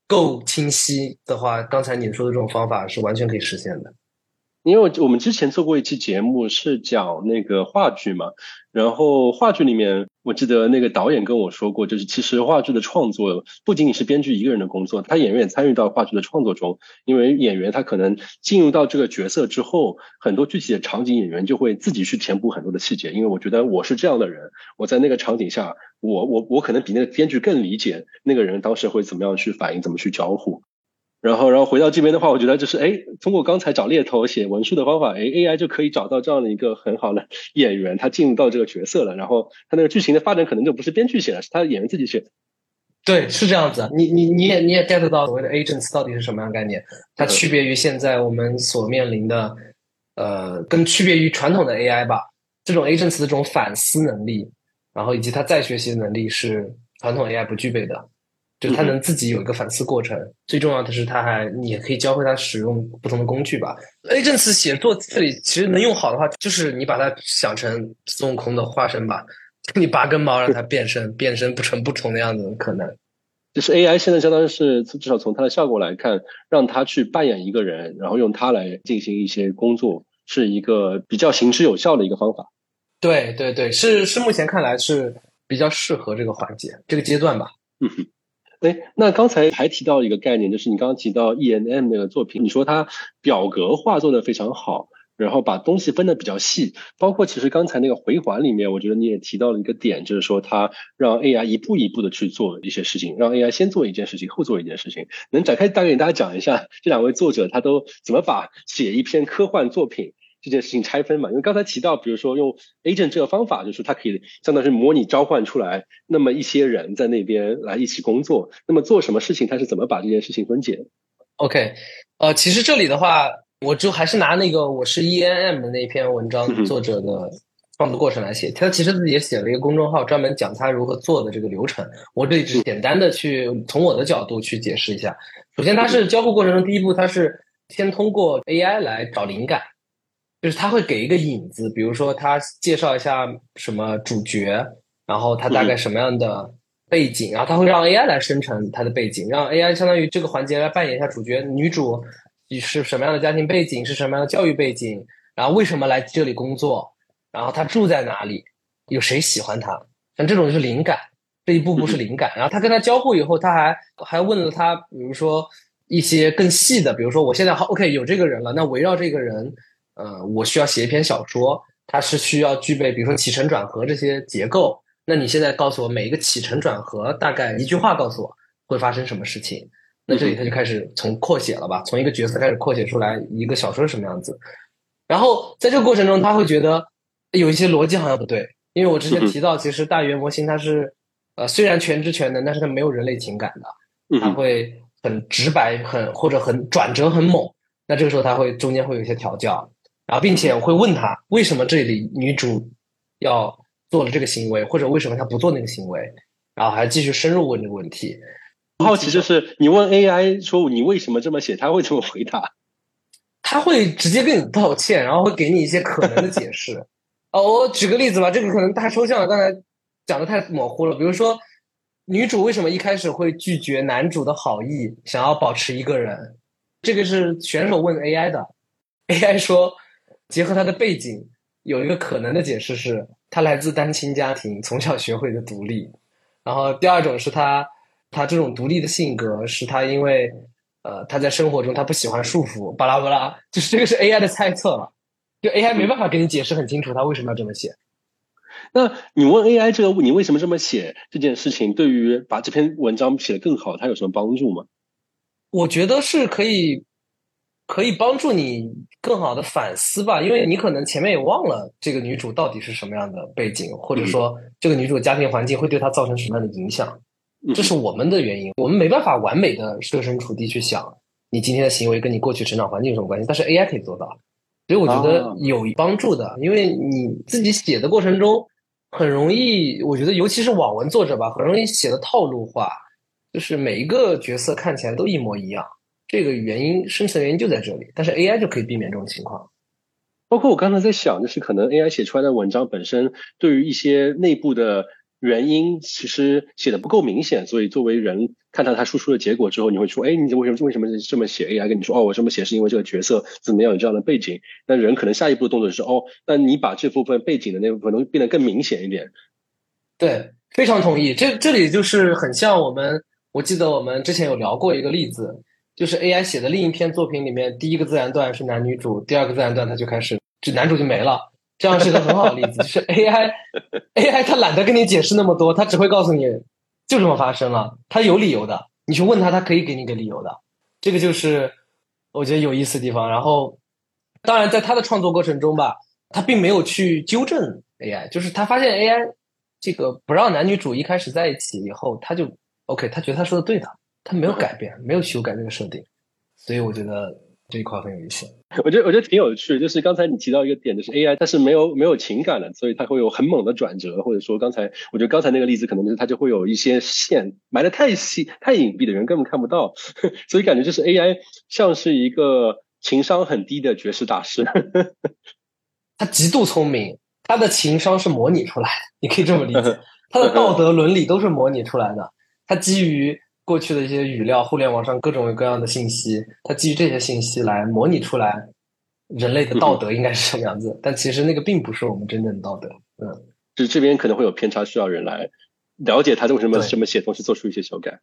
够清晰的话，刚才你说的这种方法是完全可以实现的。因为我们之前做过一期节目，是讲那个话剧嘛，然后话剧里面，我记得那个导演跟我说过，就是其实话剧的创作不仅仅是编剧一个人的工作，他演员也参与到话剧的创作中，因为演员他可能进入到这个角色之后，很多具体的场景演员就会自己去填补很多的细节，因为我觉得我是这样的人，我在那个场景下，我我我可能比那个编剧更理解那个人当时会怎么样去反应，怎么去交互。然后，然后回到这边的话，我觉得就是，哎，通过刚才找猎头写文书的方法，哎，AI 就可以找到这样的一个很好的演员，他进入到这个角色了。然后他那个剧情的发展可能就不是编剧写的，是他演员自己写的。对，是这样子。你你你也你也 get 到所谓的 agents 到底是什么样概念？它区别于现在我们所面临的，呃，跟区别于传统的 AI 吧。这种 agents 的这种反思能力，然后以及它再学习的能力是传统 AI 不具备的。就他能自己有一个反思过程，最重要的是他还你也可以教会他使用不同的工具吧。Agents 写作这里其实能用好的话，就是你把它想成孙悟空的化身吧，你拔根毛让它变身，变身不成不同的样子可能。就是 AI 现在相当于是至少从它的效果来看，让它去扮演一个人，然后用它来进行一些工作，是一个比较行之有效的一个方法。对对对，是是目前看来是比较适合这个环节这个阶段吧。嗯哼。哎，那刚才还提到一个概念，就是你刚刚提到 E N M 那个作品，你说它表格化做的非常好，然后把东西分的比较细，包括其实刚才那个回环里面，我觉得你也提到了一个点，就是说它让 A I 一步一步的去做一些事情，让 A I 先做一件事情，后做一件事情，能展开大概给大家讲一下这两位作者他都怎么把写一篇科幻作品。这件事情拆分嘛，因为刚才提到，比如说用 agent 这个方法，就是它可以相当于模拟召唤出来那么一些人在那边来一起工作。那么做什么事情，它是怎么把这件事情分解？OK，呃，其实这里的话，我就还是拿那个我是 ENM 的那篇文章作者的创作过程来写。他其实自己也写了一个公众号，专门讲他如何做的这个流程。我这里只简单的去从我的角度去解释一下。首先，它是交互过程中第一步，它是先通过 AI 来找灵感。就是他会给一个引子，比如说他介绍一下什么主角，然后他大概什么样的背景，然后他会让 AI 来生成他的背景，让 AI 相当于这个环节来扮演一下主角，女主是什么样的家庭背景，是什么样的教育背景，然后为什么来这里工作，然后他住在哪里，有谁喜欢他，像这种就是灵感，这一步步是灵感。然后他跟他交互以后，他还还问了他，比如说一些更细的，比如说我现在好 OK 有这个人了，那围绕这个人。呃，我需要写一篇小说，它是需要具备，比如说起承转合这些结构。那你现在告诉我每一个起承转合，大概一句话告诉我会发生什么事情？那这里他就开始从扩写了吧，从一个角色开始扩写出来一个小说是什么样子。然后在这个过程中，他会觉得有一些逻辑好像不对，因为我之前提到，其实大语言模型它是呃虽然全知全能，但是它没有人类情感的，它会很直白，很或者很转折很猛。那这个时候他会中间会有一些调教。然后，并且我会问他为什么这里女主要做了这个行为，或者为什么她不做那个行为，然后还继续深入问这个问题。好奇就是你问 AI 说你为什么这么写，他会怎么回答？他会直接跟你道歉，然后会给你一些可能的解释。哦，我举个例子吧，这个可能太抽象了，刚才讲的太模糊了。比如说，女主为什么一开始会拒绝男主的好意，想要保持一个人？这个是选手问 AI 的，AI 说。结合他的背景，有一个可能的解释是，他来自单亲家庭，从小学会的独立。然后第二种是他，他这种独立的性格是他因为，呃，他在生活中他不喜欢束缚，巴拉巴拉，就是这个是 AI 的猜测了，就 AI 没办法给你解释很清楚他为什么要这么写。那你问 AI 这个你为什么这么写这件事情，对于把这篇文章写得更好，它有什么帮助吗？我觉得是可以。可以帮助你更好的反思吧，因为你可能前面也忘了这个女主到底是什么样的背景，或者说这个女主家庭环境会对她造成什么样的影响，这是我们的原因，我们没办法完美的设身处地去想你今天的行为跟你过去成长环境有什么关系，但是 AI 可以做到，所以我觉得有帮助的，因为你自己写的过程中很容易，我觉得尤其是网文作者吧，很容易写的套路化，就是每一个角色看起来都一模一样。这个原因深层原因就在这里，但是 AI 就可以避免这种情况。包括我刚才在想，就是可能 AI 写出来的文章本身对于一些内部的原因，其实写的不够明显，所以作为人看到他输出的结果之后，你会说，哎，你为什么为什么这么写？AI 跟你说，哦，我这么写是因为这个角色怎么样有这样的背景。那人可能下一步的动作是，哦，那你把这部分背景的那部分能变得更明显一点。对，非常同意。这这里就是很像我们，我记得我们之前有聊过一个例子。就是 AI 写的另一篇作品里面，第一个自然段是男女主，第二个自然段他就开始，就男主就没了。这样是一个很好的例子，就是 AI，AI 他懒得跟你解释那么多，他只会告诉你就这么发生了，他有理由的。你去问他，他可以给你个理由的。这个就是我觉得有意思的地方。然后，当然在他的创作过程中吧，他并没有去纠正 AI，就是他发现 AI 这个不让男女主一开始在一起以后，他就 OK，他觉得他说的对的。它没有改变，没有修改这个设定，所以我觉得这一块很有意思。我觉得我觉得挺有趣，就是刚才你提到一个点，就是 AI 它是没有没有情感的，所以它会有很猛的转折，或者说刚才我觉得刚才那个例子可能就是它就会有一些线埋的太细、太隐蔽的人根本看不到，所以感觉就是 AI 像是一个情商很低的绝世大师。他极度聪明，他的情商是模拟出来的，你可以这么理解，他的道德伦理都是模拟出来的，他基于。过去的一些语料，互联网上各种各样的信息，它基于这些信息来模拟出来人类的道德应该是什么样子，但其实那个并不是我们真正的道德。嗯，就这边可能会有偏差，需要人来了解它为什么这么写同时，做出一些修改。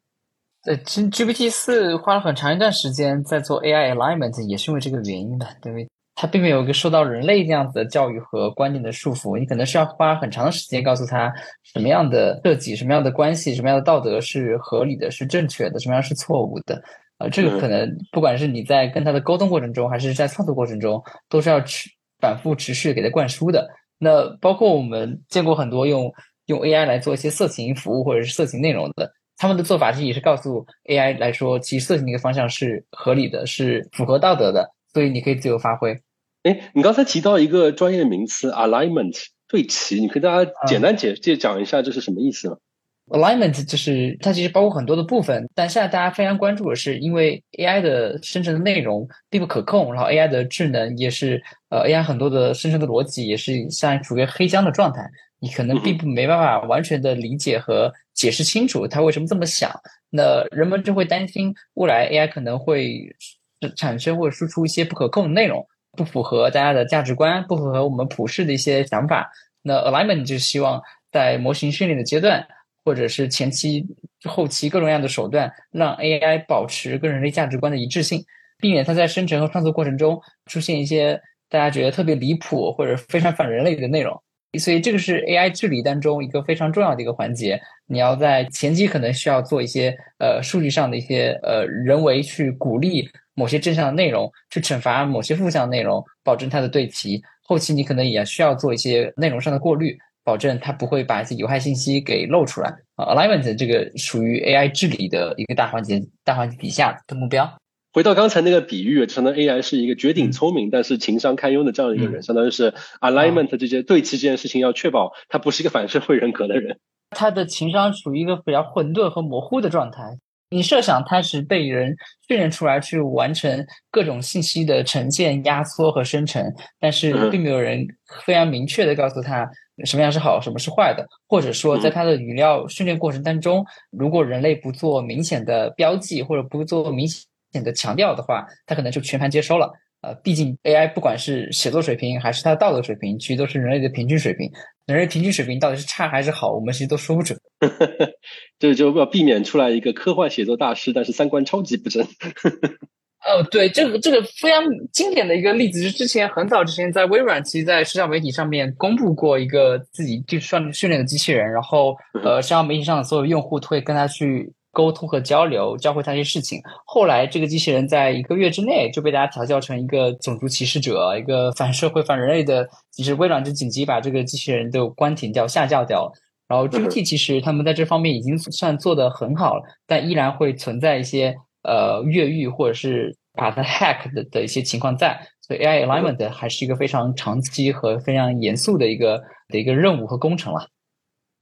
呃，其实 GPT 四花了很长一段时间在做 AI alignment，也是因为这个原因的，对。它并没有一个受到人类这样子的教育和观念的束缚，你可能是要花很长的时间告诉他什么样的设计、什么样的关系、什么样的道德是合理的、是正确的，什么样是错误的。呃，这个可能不管是你在跟他的沟通过程中，还是在创作过程中，都是要持反复持续给他灌输的。那包括我们见过很多用用 AI 来做一些色情服务或者是色情内容的，他们的做法是也是告诉 AI 来说，其实色情那个方向是合理的，是符合道德的。所以你可以自由发挥。哎，你刚才提到一个专业名词 alignment 对齐，你可以大家简单解介讲一下这是什么意思吗？alignment 就是它其实包括很多的部分，但现在大家非常关注的是，因为 AI 的生成的内容并不可控，然后 AI 的智能也是呃 AI 很多的生成的逻辑也是像处于黑箱的状态，你可能并不没办法完全的理解和解释清楚它为什么这么想，那人们就会担心未来 AI 可能会产生或者输出一些不可控的内容，不符合大家的价值观，不符合我们普世的一些想法。那 alignment 就希望在模型训练的阶段。或者是前期、后期各种各样的手段，让 AI 保持跟人类价值观的一致性，避免它在生成和创作过程中出现一些大家觉得特别离谱或者非常反人类的内容。所以，这个是 AI 治理当中一个非常重要的一个环节。你要在前期可能需要做一些呃数据上的一些呃人为去鼓励某些正向的内容，去惩罚某些负向内容，保证它的对齐。后期你可能也需要做一些内容上的过滤。保证它不会把一些有害信息给露出来啊！Alignment 这个属于 AI 治理的一个大环节，大环节底下的目标。回到刚才那个比喻，相当于 AI 是一个绝顶聪明，但是情商堪忧的这样一个人，相当于是 Alignment 这些对齐这件事情要确保他不是一个反社会人格的人。他的情商处于一个比较混沌和模糊的状态。你设想它是被人训练出来去完成各种信息的呈现、压缩和生成，但是并没有人非常明确的告诉他。什么样是好，什么是坏的？或者说，在它的语料训练过程当中，如果人类不做明显的标记，或者不做明显的强调的话，它可能就全盘接收了。呃，毕竟 AI 不管是写作水平还是它的道德水平，其实都是人类的平均水平。人类平均水平到底是差还是好，我们其实都说不准。这就要避免出来一个科幻写作大师，但是三观超级不正。哦，对，这个这个非常经典的一个例子是，之前很早之前在微软，其实，在社交媒体上面公布过一个自己就算训练的机器人，然后呃，社交媒体上的所有用户都会跟他去沟通和交流，教会他一些事情。后来，这个机器人在一个月之内就被大家调教成一个种族歧视者，一个反社会、反人类的。其实微软就紧急把这个机器人都关停掉、下架掉了。然后 GPT 其实他们在这方面已经算做得很好了，但依然会存在一些。呃，越狱或者是把它 hack 的的一些情况在，所以 AI alignment 还是一个非常长期和非常严肃的一个的一个任务和工程了。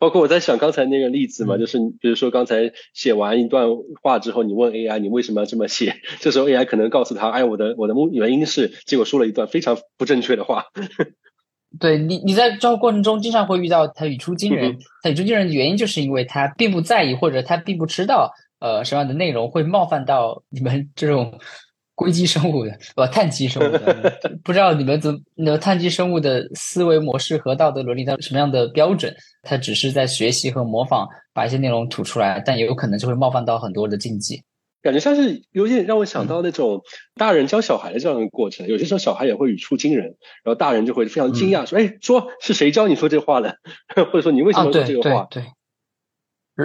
包括我在想刚才那个例子嘛，就是比如说刚才写完一段话之后，你问 AI 你为什么要这么写，这时候 AI 可能告诉他，哎，我的我的目原因是，结果说了一段非常不正确的话。对你你在交互过程中经常会遇到他语出惊人，他语出惊人的原因就是因为他并不在意或者他并不知道。呃，什么样的内容会冒犯到你们这种硅基生物的，不碳基生物的？不知道你们怎么那碳基生物的思维模式和道德伦理它什么样的标准？它只是在学习和模仿，把一些内容吐出来，但也有可能就会冒犯到很多的禁忌。感觉像是有点让我想到那种大人教小孩的这样的过程。有些时候小孩也会语出惊人，然后大人就会非常惊讶说：“哎，说是谁教你说这话的？或者说你为什么说这个话？”对。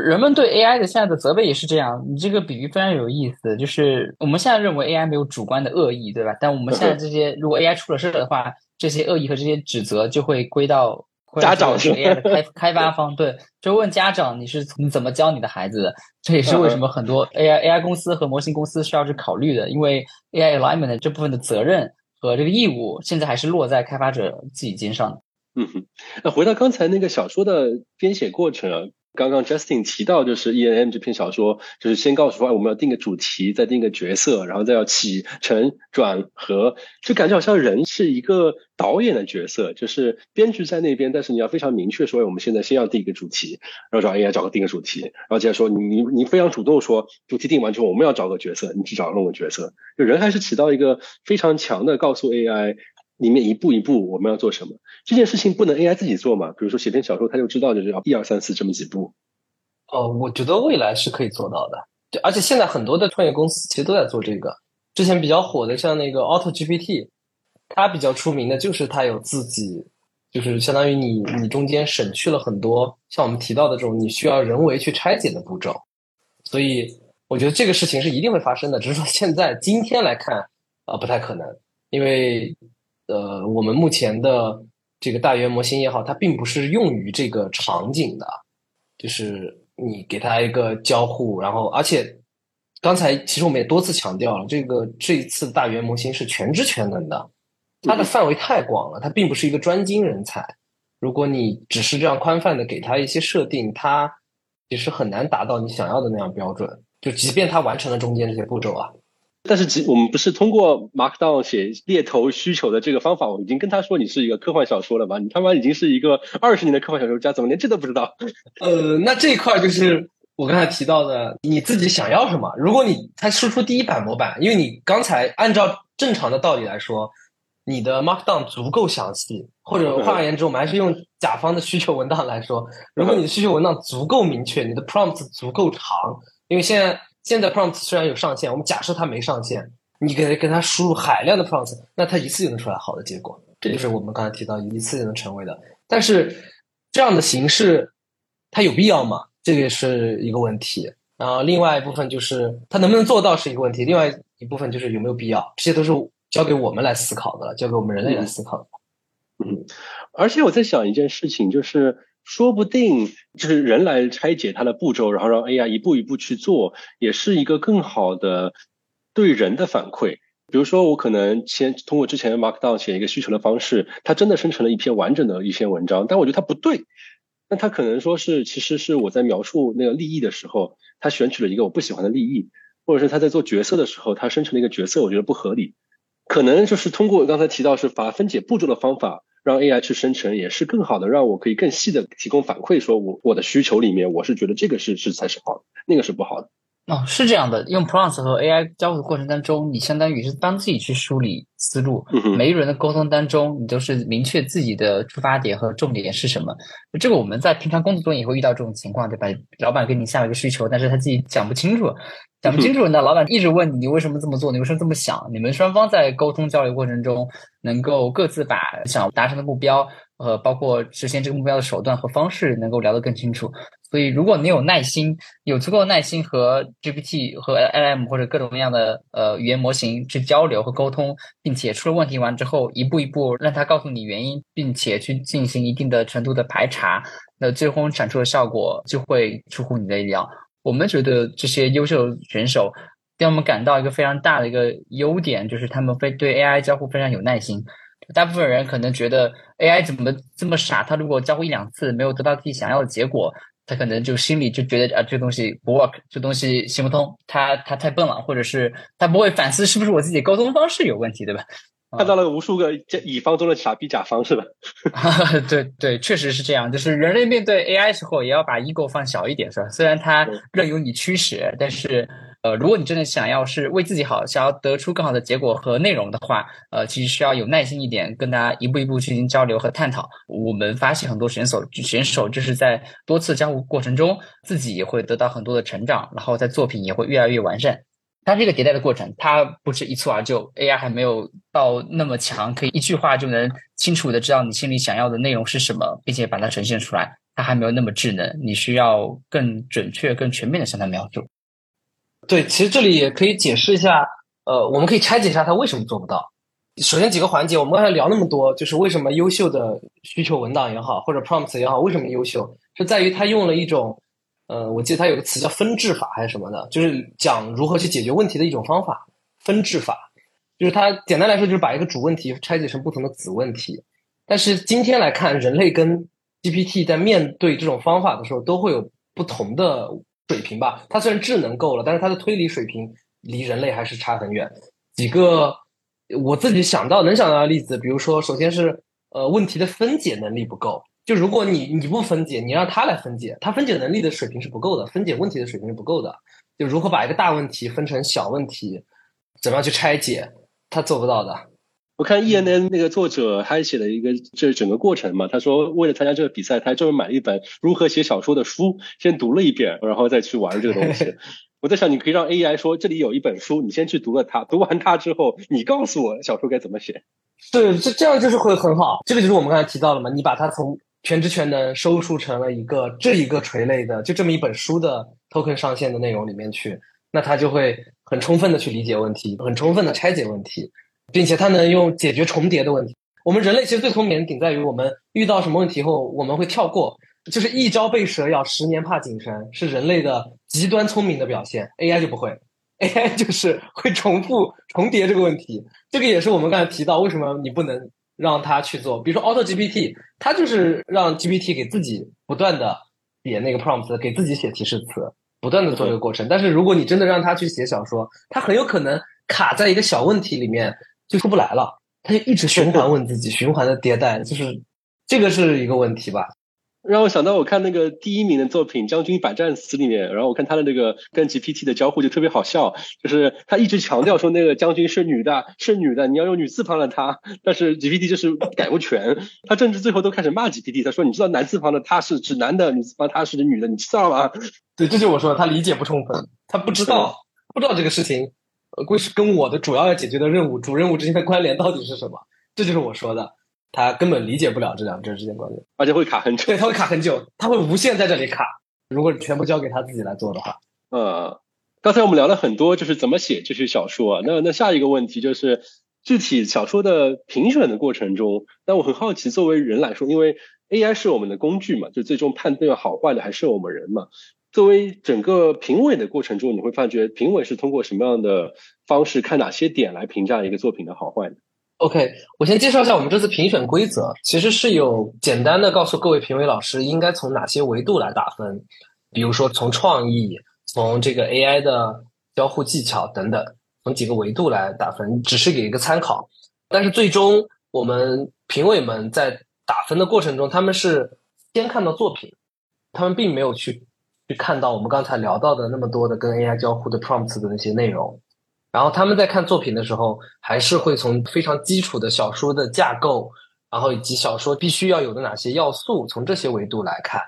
人们对 AI 的现在的责备也是这样。你这个比喻非常有意思，就是我们现在认为 AI 没有主观的恶意，对吧？但我们现在这些，如果 AI 出了事的话，这些恶意和这些指责就会归到家长是 AI 的开开发方，对，就问家长你是你怎么教你的孩子的？这也是为什么很多 AI AI 公司和模型公司需要去考虑的，因为 AI alignment 这部分的责任和这个义务现在还是落在开发者自己肩上的。嗯哼，那回到刚才那个小说的编写过程啊。刚刚 Justin 提到，就是 E N M 这篇小说，就是先告诉说，我们要定个主题，再定个角色，然后再要起承转合，就感觉好像人是一个导演的角色，就是编剧在那边，但是你要非常明确说，我们现在先要定一个主题，然后找 AI 找个定个主题，然后接着说，你你你非常主动说，主题定完之后，我们要找个角色，你去找弄个角色，就人还是起到一个非常强的告诉 AI。里面一步一步我们要做什么？这件事情不能 AI 自己做嘛？比如说写篇小说，他就知道就是要一二三四这么几步。哦，我觉得未来是可以做到的。而且现在很多的创业公司其实都在做这个。之前比较火的像那个 Auto GPT，它比较出名的就是它有自己，就是相当于你你中间省去了很多像我们提到的这种你需要人为去拆解的步骤。所以我觉得这个事情是一定会发生的，只是说现在今天来看啊不太可能，因为。呃，我们目前的这个大语言模型也好，它并不是用于这个场景的，就是你给它一个交互，然后而且刚才其实我们也多次强调了，这个这一次大语言模型是全知全能的，它的范围太广了，它并不是一个专精人才。如果你只是这样宽泛的给它一些设定，它其实很难达到你想要的那样标准。就即便它完成了中间这些步骤啊，但是，只我们不是通过 Markdown 写猎头需求的这个方法，我已经跟他说你是一个科幻小说了吧？你他妈已经是一个二十年的科幻小说家，怎么连这都不知道？呃，那这一块就是我刚才提到的，你自己想要什么？如果你他输出第一版模板，因为你刚才按照正常的道理来说，你的 Markdown 足够详细，或者 换而言之，我们还是用甲方的需求文档来说，如果你的需求文档足够明确，你的 Prompt 足够长。因为现在现在 prompt 虽然有上限，我们假设它没上限，你给给它输入海量的 prompt，那它一次就能出来好的结果。这就是我们刚才提到一次就能成为的。但是这样的形式它有必要吗？这个是一个问题。然后另外一部分就是它能不能做到是一个问题。另外一部分就是有没有必要，这些都是交给我们来思考的了，交给我们人类来思考的。嗯，而且我在想一件事情，就是。说不定就是人来拆解它的步骤，然后让 AI 一步一步去做，也是一个更好的对人的反馈。比如说，我可能先通过之前 Markdown 写一个需求的方式，它真的生成了一篇完整的一篇文章，但我觉得它不对。那它可能说是，其实是我在描述那个利益的时候，它选取了一个我不喜欢的利益，或者是他在做角色的时候，他生成了一个角色，我觉得不合理。可能就是通过刚才提到是把分解步骤的方法。让 AI 去生成也是更好的，让我可以更细的提供反馈，说我我的需求里面，我是觉得这个是是才是好的，那个是不好的。哦，是这样的，用 Prompt 和 AI 交互的过程当中，你相当于是帮自己去梳理思路。每一轮的沟通当中，你都是明确自己的出发点和重点是什么。这个我们在平常工作中也会遇到这种情况，对吧？老板给你下了一个需求，但是他自己讲不清楚，讲不清楚，那老板一直问你，你为什么这么做？你为什么这么想？你们双方在沟通交流过程中，能够各自把想达成的目标，呃，包括实现这个目标的手段和方式，能够聊得更清楚。所以，如果你有耐心，有足够的耐心和 GPT 和 LM 或者各种各样的呃语言模型去交流和沟通，并且出了问题完之后，一步一步让它告诉你原因，并且去进行一定的程度的排查，那最终产出的效果就会出乎你的意料。我们觉得这些优秀选手让我们感到一个非常大的一个优点，就是他们非对 AI 交互非常有耐心。大部分人可能觉得 AI 怎么这么傻？他如果交互一两次没有得到自己想要的结果。他可能就心里就觉得啊，这东西不 work，这东西行不通，他他太笨了，或者是他不会反思是不是我自己沟通方式有问题，对吧？看到了无数个乙方中的傻逼甲方，是吧？对对，确实是这样。就是人类面对 AI 时候，也要把 ego 放小一点，是吧？虽然它任由你驱使，但是。呃，如果你真的想要是为自己好，想要得出更好的结果和内容的话，呃，其实需要有耐心一点，跟大家一步一步进行交流和探讨。我们发现很多选手选手就是在多次交互过程中，自己也会得到很多的成长，然后在作品也会越来越完善。它这个迭代的过程，它不是一蹴而就，AI 还没有到那么强，可以一句话就能清楚的知道你心里想要的内容是什么，并且把它呈现出来。它还没有那么智能，你需要更准确、更全面的向它描述。对，其实这里也可以解释一下，呃，我们可以拆解一下它为什么做不到。首先几个环节，我们刚才聊那么多，就是为什么优秀的需求文档也好，或者 prompts 也好，为什么优秀，是在于它用了一种，呃，我记得它有个词叫分治法还是什么的，就是讲如何去解决问题的一种方法。分治法就是它简单来说就是把一个主问题拆解成不同的子问题。但是今天来看，人类跟 GPT 在面对这种方法的时候，都会有不同的。水平吧，它虽然智能够了，但是它的推理水平离人类还是差很远。几个我自己想到能想到的例子，比如说，首先是呃问题的分解能力不够。就如果你你不分解，你让它来分解，它分解能力的水平是不够的，分解问题的水平是不够的。就如何把一个大问题分成小问题，怎么样去拆解，它做不到的。我看 E N N 那个作者，他写了一个这整个过程嘛。他说，为了参加这个比赛，他专门买了一本如何写小说的书，先读了一遍，然后再去玩这个东西。我在想，你可以让 A I 说，这里有一本书，你先去读了它，读完它之后，你告诉我小说该怎么写。对，这这样就是会很好。这个就是我们刚才提到了嘛，你把它从全知全能收束成了一个这一个垂类的，就这么一本书的 token 上线的内容里面去，那它就会很充分的去理解问题，很充分的拆解问题。并且它能用解决重叠的问题。我们人类其实最聪明的点在于，我们遇到什么问题后，我们会跳过，就是一朝被蛇咬，十年怕井绳，是人类的极端聪明的表现。AI 就不会，AI 就是会重复重叠这个问题。这个也是我们刚才提到，为什么你不能让它去做？比如说 Auto GPT，它就是让 GPT 给自己不断的写那个 prompt，给自己写提示词，不断的做这个过程。但是如果你真的让他去写小说，他很有可能卡在一个小问题里面就出不来了，他就一直循环问自己，循环的迭代，就是这个是一个问题吧。让我想到我看那个第一名的作品《将军百战死》里面，然后我看他的那个跟 GPT 的交互就特别好笑，就是他一直强调说那个将军是女的，是女的，你要用女字旁的她，但是 GPT 就是改不全，他甚至最后都开始骂 GPT，他说你知道男字旁的他是指男的，女字旁他是指女的，你知道吗？对，这就是我说的，他理解不充分，他不知道不知道这个事情，呃，是跟我的主要要解决的任务主任务之间的关联到底是什么，这就是我说的。他根本理解不了这两者之间关联，而且会卡很久。对，他会卡很久，他会无限在这里卡。如果全部交给他自己来做的话，呃，刚才我们聊了很多，就是怎么写这些小说。那那下一个问题就是，具体小说的评选的过程中，那我很好奇，作为人来说，因为 AI 是我们的工具嘛，就最终判断好坏的还是我们人嘛。作为整个评委的过程中，你会发觉评委是通过什么样的方式，看哪些点来评价一个作品的好坏呢？OK，我先介绍一下我们这次评选规则，其实是有简单的告诉各位评委老师应该从哪些维度来打分，比如说从创意、从这个 AI 的交互技巧等等，从几个维度来打分，只是给一个参考。但是最终我们评委们在打分的过程中，他们是先看到作品，他们并没有去去看到我们刚才聊到的那么多的跟 AI 交互的 prompts 的那些内容。然后他们在看作品的时候，还是会从非常基础的小说的架构，然后以及小说必须要有的哪些要素，从这些维度来看。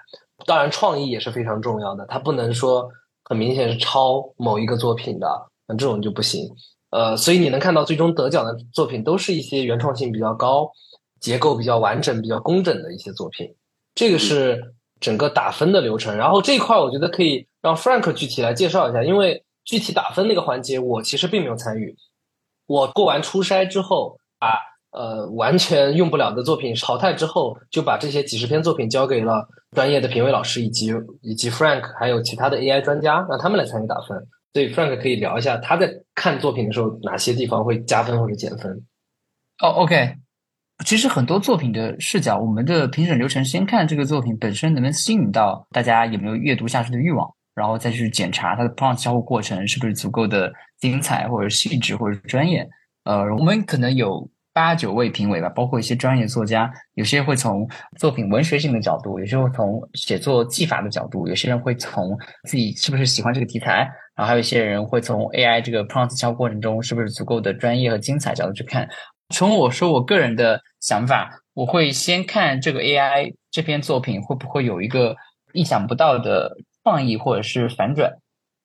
当然，创意也是非常重要的，它不能说很明显是抄某一个作品的，那这种就不行。呃，所以你能看到最终得奖的作品，都是一些原创性比较高、结构比较完整、比较工整的一些作品。这个是整个打分的流程。然后这一块，我觉得可以让 Frank 具体来介绍一下，因为。具体打分那个环节，我其实并没有参与。我过完初筛之后，把呃完全用不了的作品淘汰之后，就把这些几十篇作品交给了专业的评委老师以及以及 Frank 还有其他的 AI 专家，让他们来参与打分。所以 Frank 可以聊一下他在看作品的时候哪些地方会加分或者减分。哦，OK，其实很多作品的视角，我们的评审流程先看这个作品本身能不能吸引到大家有没有阅读下去的欲望。然后再去检查它的 prompt 交互过程是不是足够的精彩或者细致或者专业。呃，我们可能有八九位评委吧，包括一些专业作家，有些会从作品文学性的角度，有些会从写作技法的角度，有些人会从自己是不是喜欢这个题材，然后还有一些人会从 AI 这个 prompt 交互过程中是不是足够的专业和精彩角度去看。从我说我个人的想法，我会先看这个 AI 这篇作品会不会有一个意想不到的。创意或者是反转，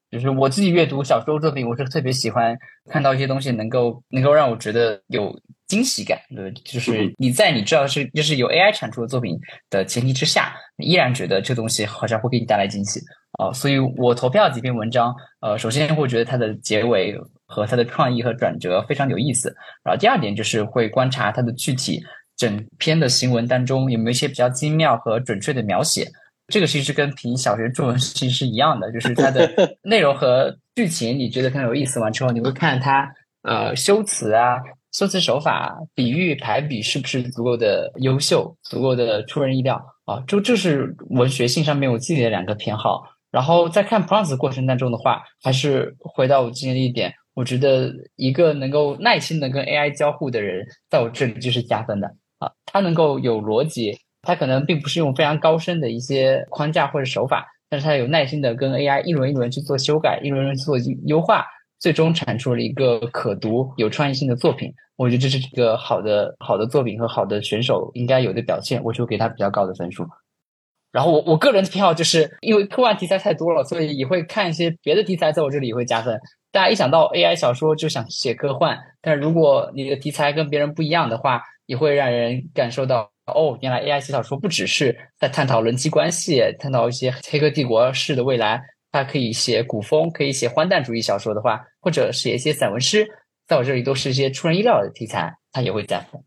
就是我自己阅读小说作品，我是特别喜欢看到一些东西能够能够让我觉得有惊喜感。对，就是你在你知道是就是有 AI 产出的作品的前提之下，依然觉得这东西好像会给你带来惊喜啊。所以我投票几篇文章，呃，首先会觉得它的结尾和它的创意和转折非常有意思。然后第二点就是会观察它的具体整篇的行文当中有没有一些比较精妙和准确的描写。这个其实跟评小学作文其实是一样的，就是它的 内容和剧情你觉得很有意思，完之后你会看它呃修辞啊、修辞手法、比喻排比是不是足够的优秀、足够的出人意料啊？就这是文学性上面我自己的两个偏好。然后在看 prompt 过程当中的话，还是回到我之前的一点，我觉得一个能够耐心的跟 AI 交互的人，在我这里就是加分的啊，他能够有逻辑。他可能并不是用非常高深的一些框架或者手法，但是他有耐心的跟 AI 一轮一轮去做修改，一轮一轮做优化，最终产出了一个可读、有创意性的作品。我觉得这是一个好的好的作品和好的选手应该有的表现，我就给他比较高的分数。然后我我个人的偏好就是因为科幻题材太多了，所以也会看一些别的题材，在我这里也会加分。大家一想到 AI 小说就想写科幻，但是如果你的题材跟别人不一样的话，也会让人感受到。哦，原来 AI 写小说不只是在探讨人际关系，探讨一些黑客帝国式的未来，它可以写古风，可以写荒诞主义小说的话，或者写一些散文诗，在我这里都是一些出人意料的题材，它也会加分。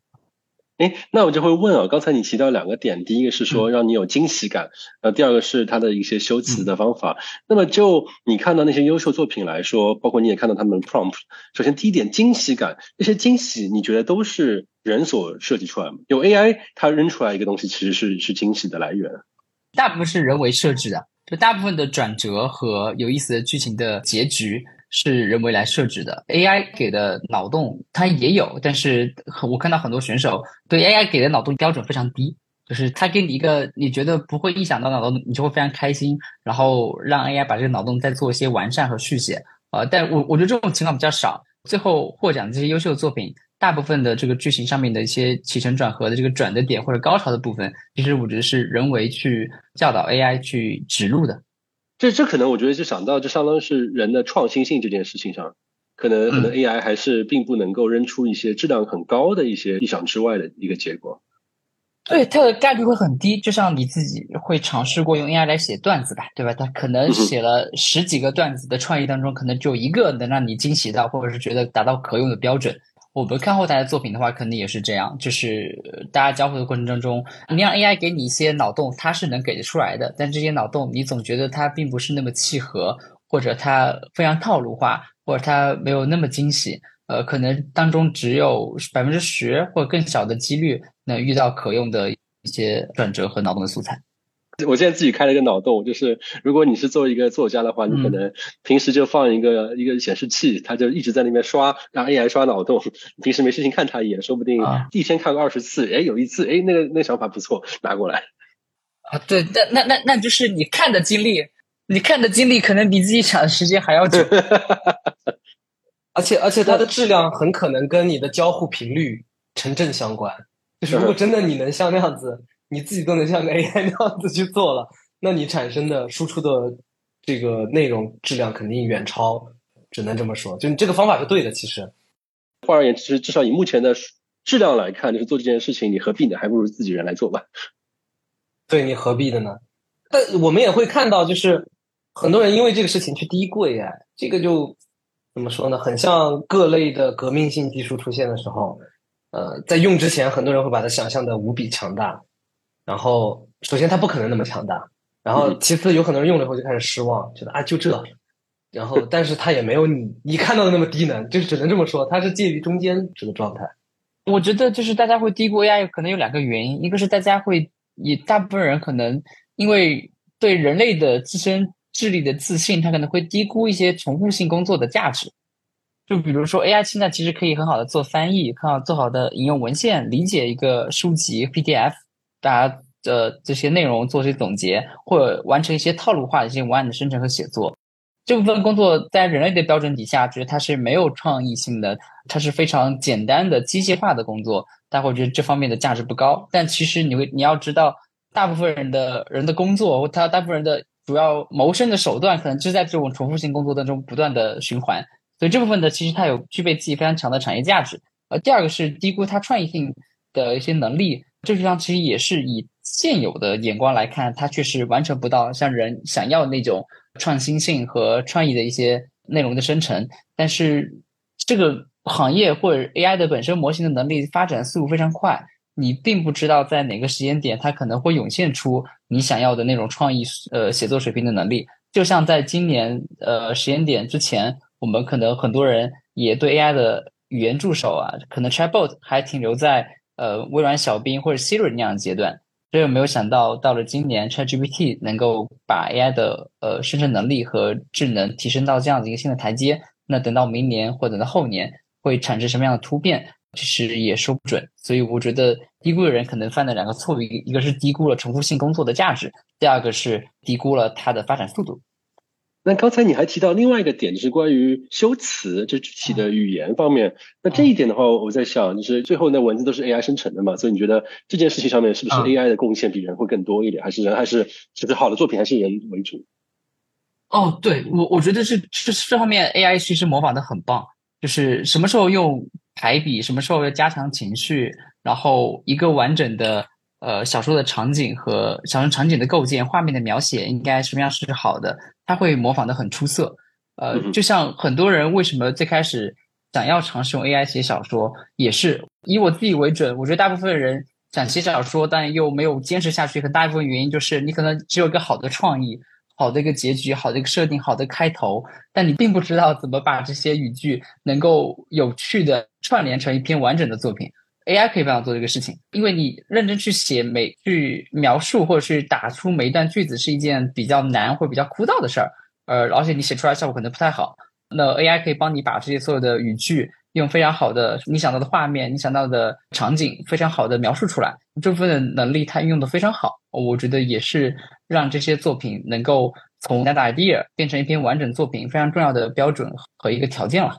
哎，那我就会问啊，刚才你提到两个点，第一个是说让你有惊喜感，呃，第二个是它的一些修辞的方法。那么就你看到那些优秀作品来说，包括你也看到他们 prompt，首先第一点惊喜感，那些惊喜你觉得都是人所设计出来吗？有 AI 它扔出来一个东西，其实是是惊喜的来源。大部分是人为设置的，就大部分的转折和有意思的剧情的结局是人为来设置的。AI 给的脑洞它也有，但是我看到很多选手对 AI 给的脑洞标准非常低，就是他给你一个你觉得不会意想到脑洞，你就会非常开心，然后让 AI 把这个脑洞再做一些完善和续写。呃，但我我觉得这种情况比较少。最后获奖的这些优秀作品，大部分的这个剧情上面的一些起承转合的这个转的点或者高潮的部分，其实我觉得是人为去教导 AI 去指路的。这这可能我觉得就想到，就相当于是人的创新性这件事情上，可能可能 AI 还是并不能够扔出一些质量很高的一些意想之外的一个结果。对，它的概率会很低。就像你自己会尝试过用 AI 来写段子吧，对吧？它可能写了十几个段子的创意当中，可能就一个能让你惊喜到，或者是觉得达到可用的标准。我们看后台的作品的话，肯定也是这样。就是大家交互的过程当中，你让 AI 给你一些脑洞，它是能给得出来的。但这些脑洞，你总觉得它并不是那么契合，或者它非常套路化，或者它没有那么惊喜。呃，可能当中只有百分之十或更小的几率能遇到可用的一些转折和脑洞的素材。我现在自己开了一个脑洞，就是如果你是作为一个作家的话，你可能平时就放一个一个显示器，它就一直在那边刷，让 AI 刷脑洞。平时没事情看它一眼，说不定一天看个二十次，哎，有一次，哎，那个那个想法不错，拿过来。啊，对，那那那那就是你看的经历，你看的经历可能比自己想的时间还要久。而且而且它的质量很可能跟你的交互频率成正相关。就是如果真的你能像那样子，你自己都能像个 AI 那样子去做了，那你产生的输出的这个内容质量肯定远超。只能这么说，就你这个方法是对的。其实，换而言之，至少以目前的质量来看，就是做这件事情，你何必呢？还不如自己人来做吧。对你何必的呢？但我们也会看到，就是很多人因为这个事情去低估 AI，这个就。怎么说呢？很像各类的革命性技术出现的时候，呃，在用之前，很多人会把它想象的无比强大。然后，首先它不可能那么强大。然后，其次有很多人用了以后就开始失望，觉得啊就这。然后，但是它也没有你你看到的那么低能，就是只能这么说，它是介于中间这个状态。我觉得就是大家会低估 AI，可能有两个原因，一个是大家会以大部分人可能因为对人类的自身。智力的自信，他可能会低估一些重复性工作的价值。就比如说，AI 现在其实可以很好的做翻译，很好做好的引用文献，理解一个书籍 PDF，大家的这些内容做些总结，或者完成一些套路化的一些文案的生成和写作。这部分工作在人类的标准底下，觉得它是没有创意性的，它是非常简单的机械化的工作，大家会觉得这方面的价值不高。但其实你会你要知道，大部分人的人的工作，他大部分人的。主要谋生的手段可能就在这种重复性工作当中不断的循环，所以这部分的其实它有具备自己非常强的产业价值。呃，第二个是低估它创意性的一些能力，这实际上其实也是以现有的眼光来看，它确实完成不到像人想要那种创新性和创意的一些内容的生成。但是这个行业或者 AI 的本身模型的能力发展速度非常快。你并不知道在哪个时间点，它可能会涌现出你想要的那种创意，呃，写作水平的能力。就像在今年，呃，时间点之前，我们可能很多人也对 AI 的语言助手啊，可能 Chatbot 还停留在呃微软小冰或者 Siri 那样的阶段。这有没有想到，到了今年，ChatGPT 能够把 AI 的呃生成能力和智能提升到这样子一个新的台阶？那等到明年或等到后年，会产生什么样的突变？其实也说不准，所以我觉得低估的人可能犯的两个错误，一一个是低估了重复性工作的价值，第二个是低估了它的发展速度。那刚才你还提到另外一个点，就是关于修辞，就具体的语言方面。那这一点的话，我在想，就是最后那文字都是 AI 生成的嘛，所以你觉得这件事情上面是不是 AI 的贡献比人会更多一点，还是人还是是不是好的作品还是人为主？哦，对我我觉得是这这方面 AI 其实模仿的很棒，就是什么时候用。排比什么时候要加强情绪，然后一个完整的呃小说的场景和小说场景的构建、画面的描写应该什么样是好的？他会模仿的很出色。呃，就像很多人为什么最开始想要尝试用 AI 写小说，也是以我自己为准。我觉得大部分人想写小说，但又没有坚持下去，很大一部分原因就是你可能只有一个好的创意。好的一个结局，好的一个设定，好的开头，但你并不知道怎么把这些语句能够有趣的串联成一篇完整的作品。AI 可以帮我做这个事情，因为你认真去写每句描述或者是打出每一段句子是一件比较难或者比较枯燥的事儿，呃，而且你写出来效果可能不太好。那 AI 可以帮你把这些所有的语句用非常好的你想到的画面、你想到的场景非常好的描述出来，这部分的能力它运用的非常好，我觉得也是让这些作品能够从 idea 变成一篇完整作品非常重要的标准和一个条件了。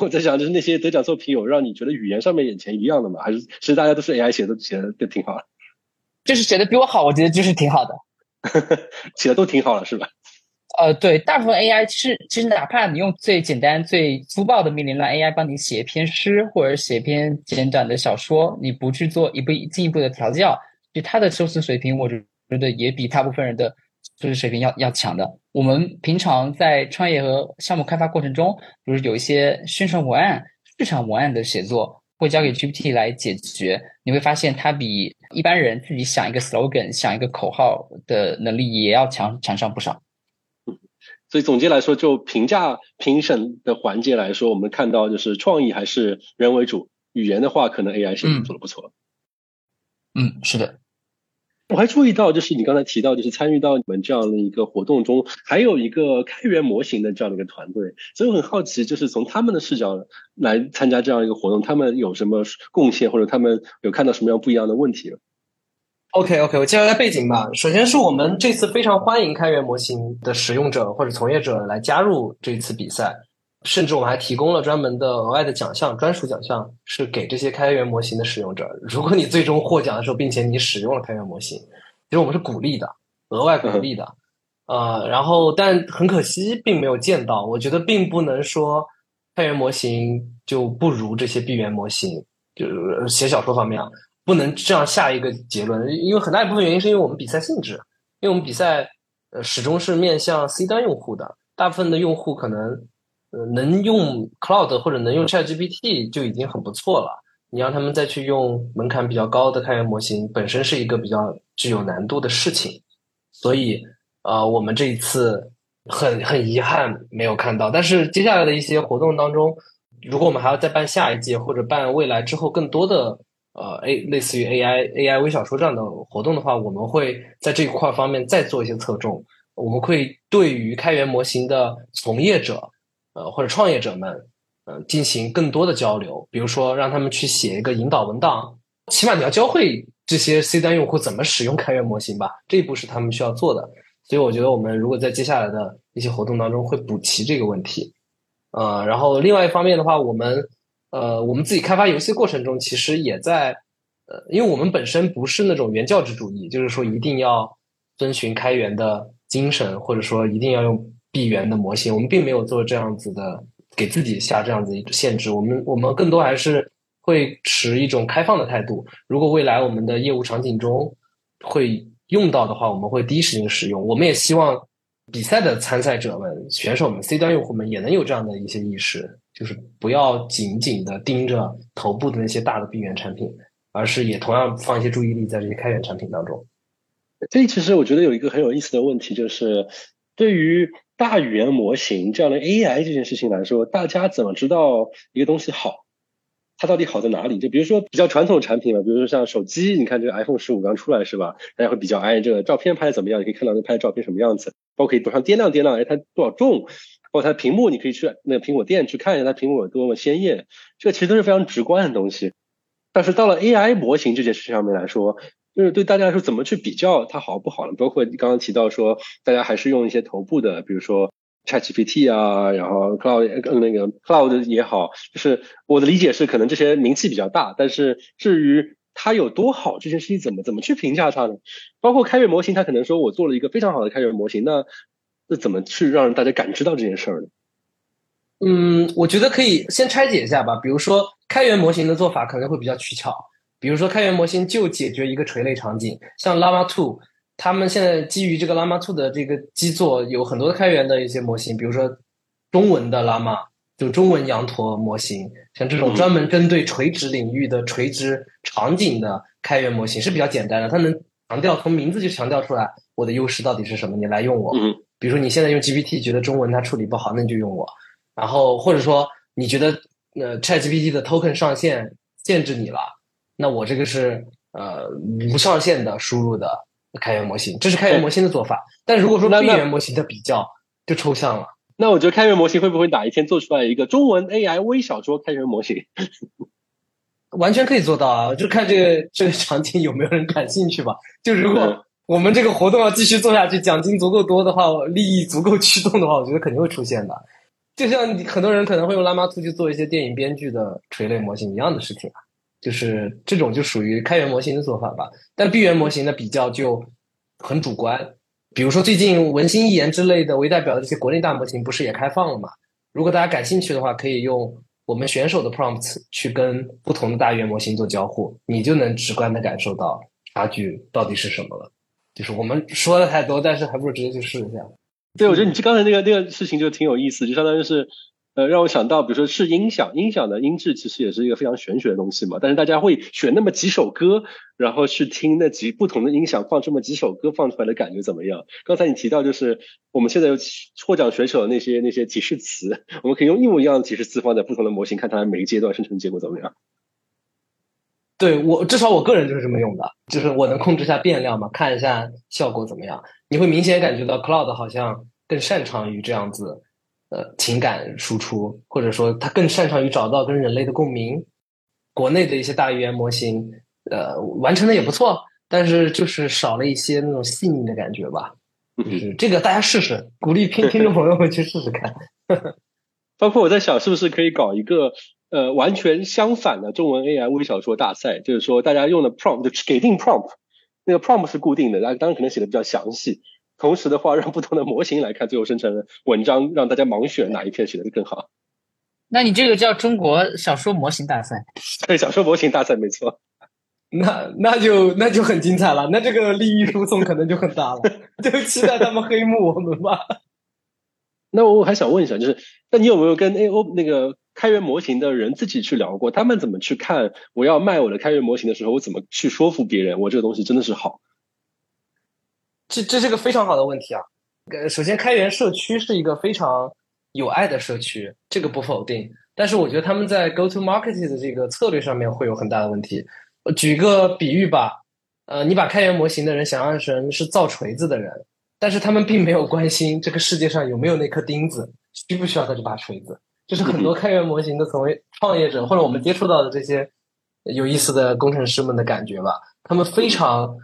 我在想，就是那些得奖作品有让你觉得语言上面眼前一样的吗？还是其实大家都是 AI 写的，写的都挺好的？就是写的比我好，我觉得就是挺好的，写的都挺好的，是吧？呃，对，大部分 AI 其实其实哪怕你用最简单、最粗暴的命令让 AI 帮你写一篇诗或者写一篇简短的小说，你不去做一步进一步的调教，就它的修辞水平，我觉得也比大部分人的修辞水平要要强的。我们平常在创业和项目开发过程中，比如有一些宣传文案、市场文案的写作，会交给 GPT 来解决，你会发现它比一般人自己想一个 slogan、想一个口号的能力也要强强上不少。所以总结来说，就评价评审的环节来说，我们看到就是创意还是人为主，语言的话可能 AI 是做的不错。嗯，是的。我还注意到，就是你刚才提到，就是参与到你们这样的一个活动中，还有一个开源模型的这样的一个团队，所以我很好奇，就是从他们的视角来参加这样一个活动，他们有什么贡献，或者他们有看到什么样不一样的问题？OK OK，我介绍一下背景吧。首先是我们这次非常欢迎开源模型的使用者或者从业者来加入这次比赛，甚至我们还提供了专门的额外的奖项，专属奖项是给这些开源模型的使用者。如果你最终获奖的时候，并且你使用了开源模型，其实我们是鼓励的，额外鼓励的。呃，然后但很可惜并没有见到。我觉得并不能说开源模型就不如这些闭源模型，就是写小说方面啊。不能这样下一个结论，因为很大一部分原因是因为我们比赛性质，因为我们比赛呃始终是面向 C 端用户的，大部分的用户可能呃能用 Cloud 或者能用 ChatGPT 就已经很不错了，你让他们再去用门槛比较高的开源模型，本身是一个比较具有难度的事情，所以呃我们这一次很很遗憾没有看到，但是接下来的一些活动当中，如果我们还要再办下一届或者办未来之后更多的。呃，A 类似于 AI AI 微小说这样的活动的话，我们会在这一块方面再做一些侧重。我们会对于开源模型的从业者，呃或者创业者们，呃进行更多的交流。比如说，让他们去写一个引导文档，起码你要教会这些 C 端用户怎么使用开源模型吧。这一步是他们需要做的。所以，我觉得我们如果在接下来的一些活动当中会补齐这个问题。呃，然后另外一方面的话，我们。呃，我们自己开发游戏过程中，其实也在，呃，因为我们本身不是那种原教旨主义，就是说一定要遵循开源的精神，或者说一定要用闭源的模型，我们并没有做这样子的，给自己下这样子一个限制。我们我们更多还是会持一种开放的态度。如果未来我们的业务场景中会用到的话，我们会第一时间使用。我们也希望比赛的参赛者们、选手们、C 端用户们也能有这样的一些意识。就是不要紧紧的盯着头部的那些大的闭源产品，而是也同样放一些注意力在这些开源产品当中。这其实我觉得有一个很有意思的问题，就是对于大语言模型这样的 AI 这件事情来说，大家怎么知道一个东西好？它到底好在哪里？就比如说比较传统的产品嘛，比如说像手机，你看这个 iPhone 十五刚出来是吧？大家会比较哎，这个照片拍的怎么样？你可以看到它拍的照片什么样子，包括可以多上掂量掂量，哎，它多少重？包括它屏幕，你可以去那个苹果店去看一下它苹果有多么鲜艳，这个其实都是非常直观的东西。但是到了 AI 模型这件事情上面来说，就是对大家来说怎么去比较它好不好呢？包括你刚刚提到说，大家还是用一些头部的，比如说 ChatGPT 啊，然后 Cloud 那个 Cloud 也好，就是我的理解是可能这些名气比较大，但是至于它有多好这件事情怎么怎么去评价它呢？包括开源模型，它可能说我做了一个非常好的开源模型，那。那怎么去让大家感知到这件事儿呢？嗯，我觉得可以先拆解一下吧。比如说，开源模型的做法可能会比较取巧。比如说，开源模型就解决一个垂类场景，像 Llama 2，他们现在基于这个 Llama 2的这个基座，有很多的开源的一些模型。比如说，中文的 Llama，就中文羊驼模型，像这种专门针对垂直领域的垂直场景的开源模型是比较简单的，它能强调从名字就强调出来我的优势到底是什么，你来用我。比如说你现在用 GPT 觉得中文它处理不好，那你就用我。然后或者说你觉得呃 ChatGPT 的 token 上限限制你了，那我这个是呃无上限的输入的开源模型，这是开源模型的做法。但如果说闭源模型的比较，就抽象了。那我觉得开源模型会不会哪一天做出来一个中文 AI 微小说开源模型？完全可以做到啊，就看这个这个场景有没有人感兴趣吧。就如果我们这个活动要继续做下去，奖金足够多的话，利益足够驱动的话，我觉得肯定会出现的。就像很多人可能会用拉玛兔去做一些电影编剧的垂类模型一样的事情啊，就是这种就属于开源模型的做法吧。但闭源模型的比较就很主观，比如说最近文心一言之类的为代表的这些国内大模型不是也开放了嘛？如果大家感兴趣的话，可以用我们选手的 prompts 去跟不同的大语言模型做交互，你就能直观的感受到差距到底是什么了。就是我们说的太多，但是还不如直接去试一下。对，我觉得你这刚才那个那个事情就挺有意思，就相当于是，呃，让我想到，比如说是音响，音响的音质其实也是一个非常玄学的东西嘛。但是大家会选那么几首歌，然后去听那几不同的音响放这么几首歌放出来的感觉怎么样？刚才你提到就是我们现在有获奖选手的那些那些提示词，我们可以用一模一样的提示词放在不同的模型，看它每一阶段生成结果怎么样。对我至少我个人就是这么用的，就是我能控制一下变量嘛，看一下效果怎么样。你会明显感觉到 Cloud 好像更擅长于这样子，呃，情感输出，或者说他更擅长于找到跟人类的共鸣。国内的一些大语言模型，呃，完成的也不错，但是就是少了一些那种细腻的感觉吧。就是这个大家试试，鼓励听听众朋友们去试试看。包括我在想，是不是可以搞一个。呃，完全相反的中文 AI 微小说大赛，就是说大家用的 prompt 就给定 prompt，那个 prompt 是固定的，然后当然可能写的比较详细。同时的话，让不同的模型来看最后生成的文章，让大家盲选哪一篇写的更好。那你这个叫中国小说模型大赛？对，小说模型大赛没错。那那就那就很精彩了，那这个利益输送可能就很大了，就期待他们黑幕我们吧。那我还想问一下，就是那你有没有跟 A O 那个？开源模型的人自己去聊过，他们怎么去看我要卖我的开源模型的时候，我怎么去说服别人我这个东西真的是好？这这是个非常好的问题啊！呃，首先开源社区是一个非常有爱的社区，这个不否定。但是我觉得他们在 go to market 的这个策略上面会有很大的问题。举个比喻吧，呃，你把开源模型的人想象成是造锤子的人，但是他们并没有关心这个世界上有没有那颗钉子，需不需要他这把锤子。就是很多开源模型的所谓创业者，或者我们接触到的这些有意思的工程师们的感觉吧，他们非常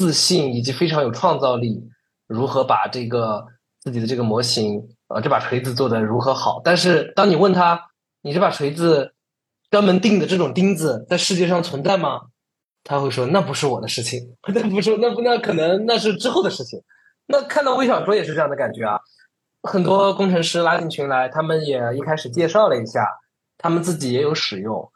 自信，以及非常有创造力，如何把这个自己的这个模型，呃，这把锤子做的如何好。但是当你问他，你这把锤子专门钉的这种钉子在世界上存在吗？他会说那不是我的事情，那不是，那不那可能那是之后的事情。那看到微小说也是这样的感觉啊。很多工程师拉进群来，他们也一开始介绍了一下，他们自己也有使用，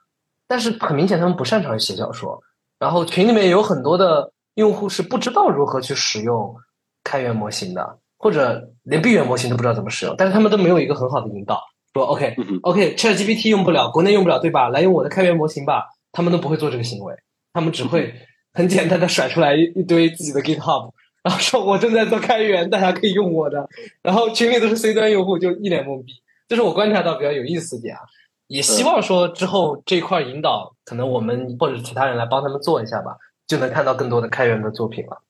但是很明显他们不擅长写小说。然后群里面有很多的用户是不知道如何去使用开源模型的，或者连闭源模型都不知道怎么使用，但是他们都没有一个很好的引导，说 OK OK，ChatGPT 用不了，国内用不了，对吧？来用我的开源模型吧，他们都不会做这个行为，他们只会很简单的甩出来一堆自己的 GitHub。然后说，我正在做开源，大家可以用我的。然后群里都是 C 端用户，就一脸懵逼。这是我观察到比较有意思点啊。也希望说之后这块引导，可能我们或者其他人来帮他们做一下吧，就能看到更多的开源的作品了。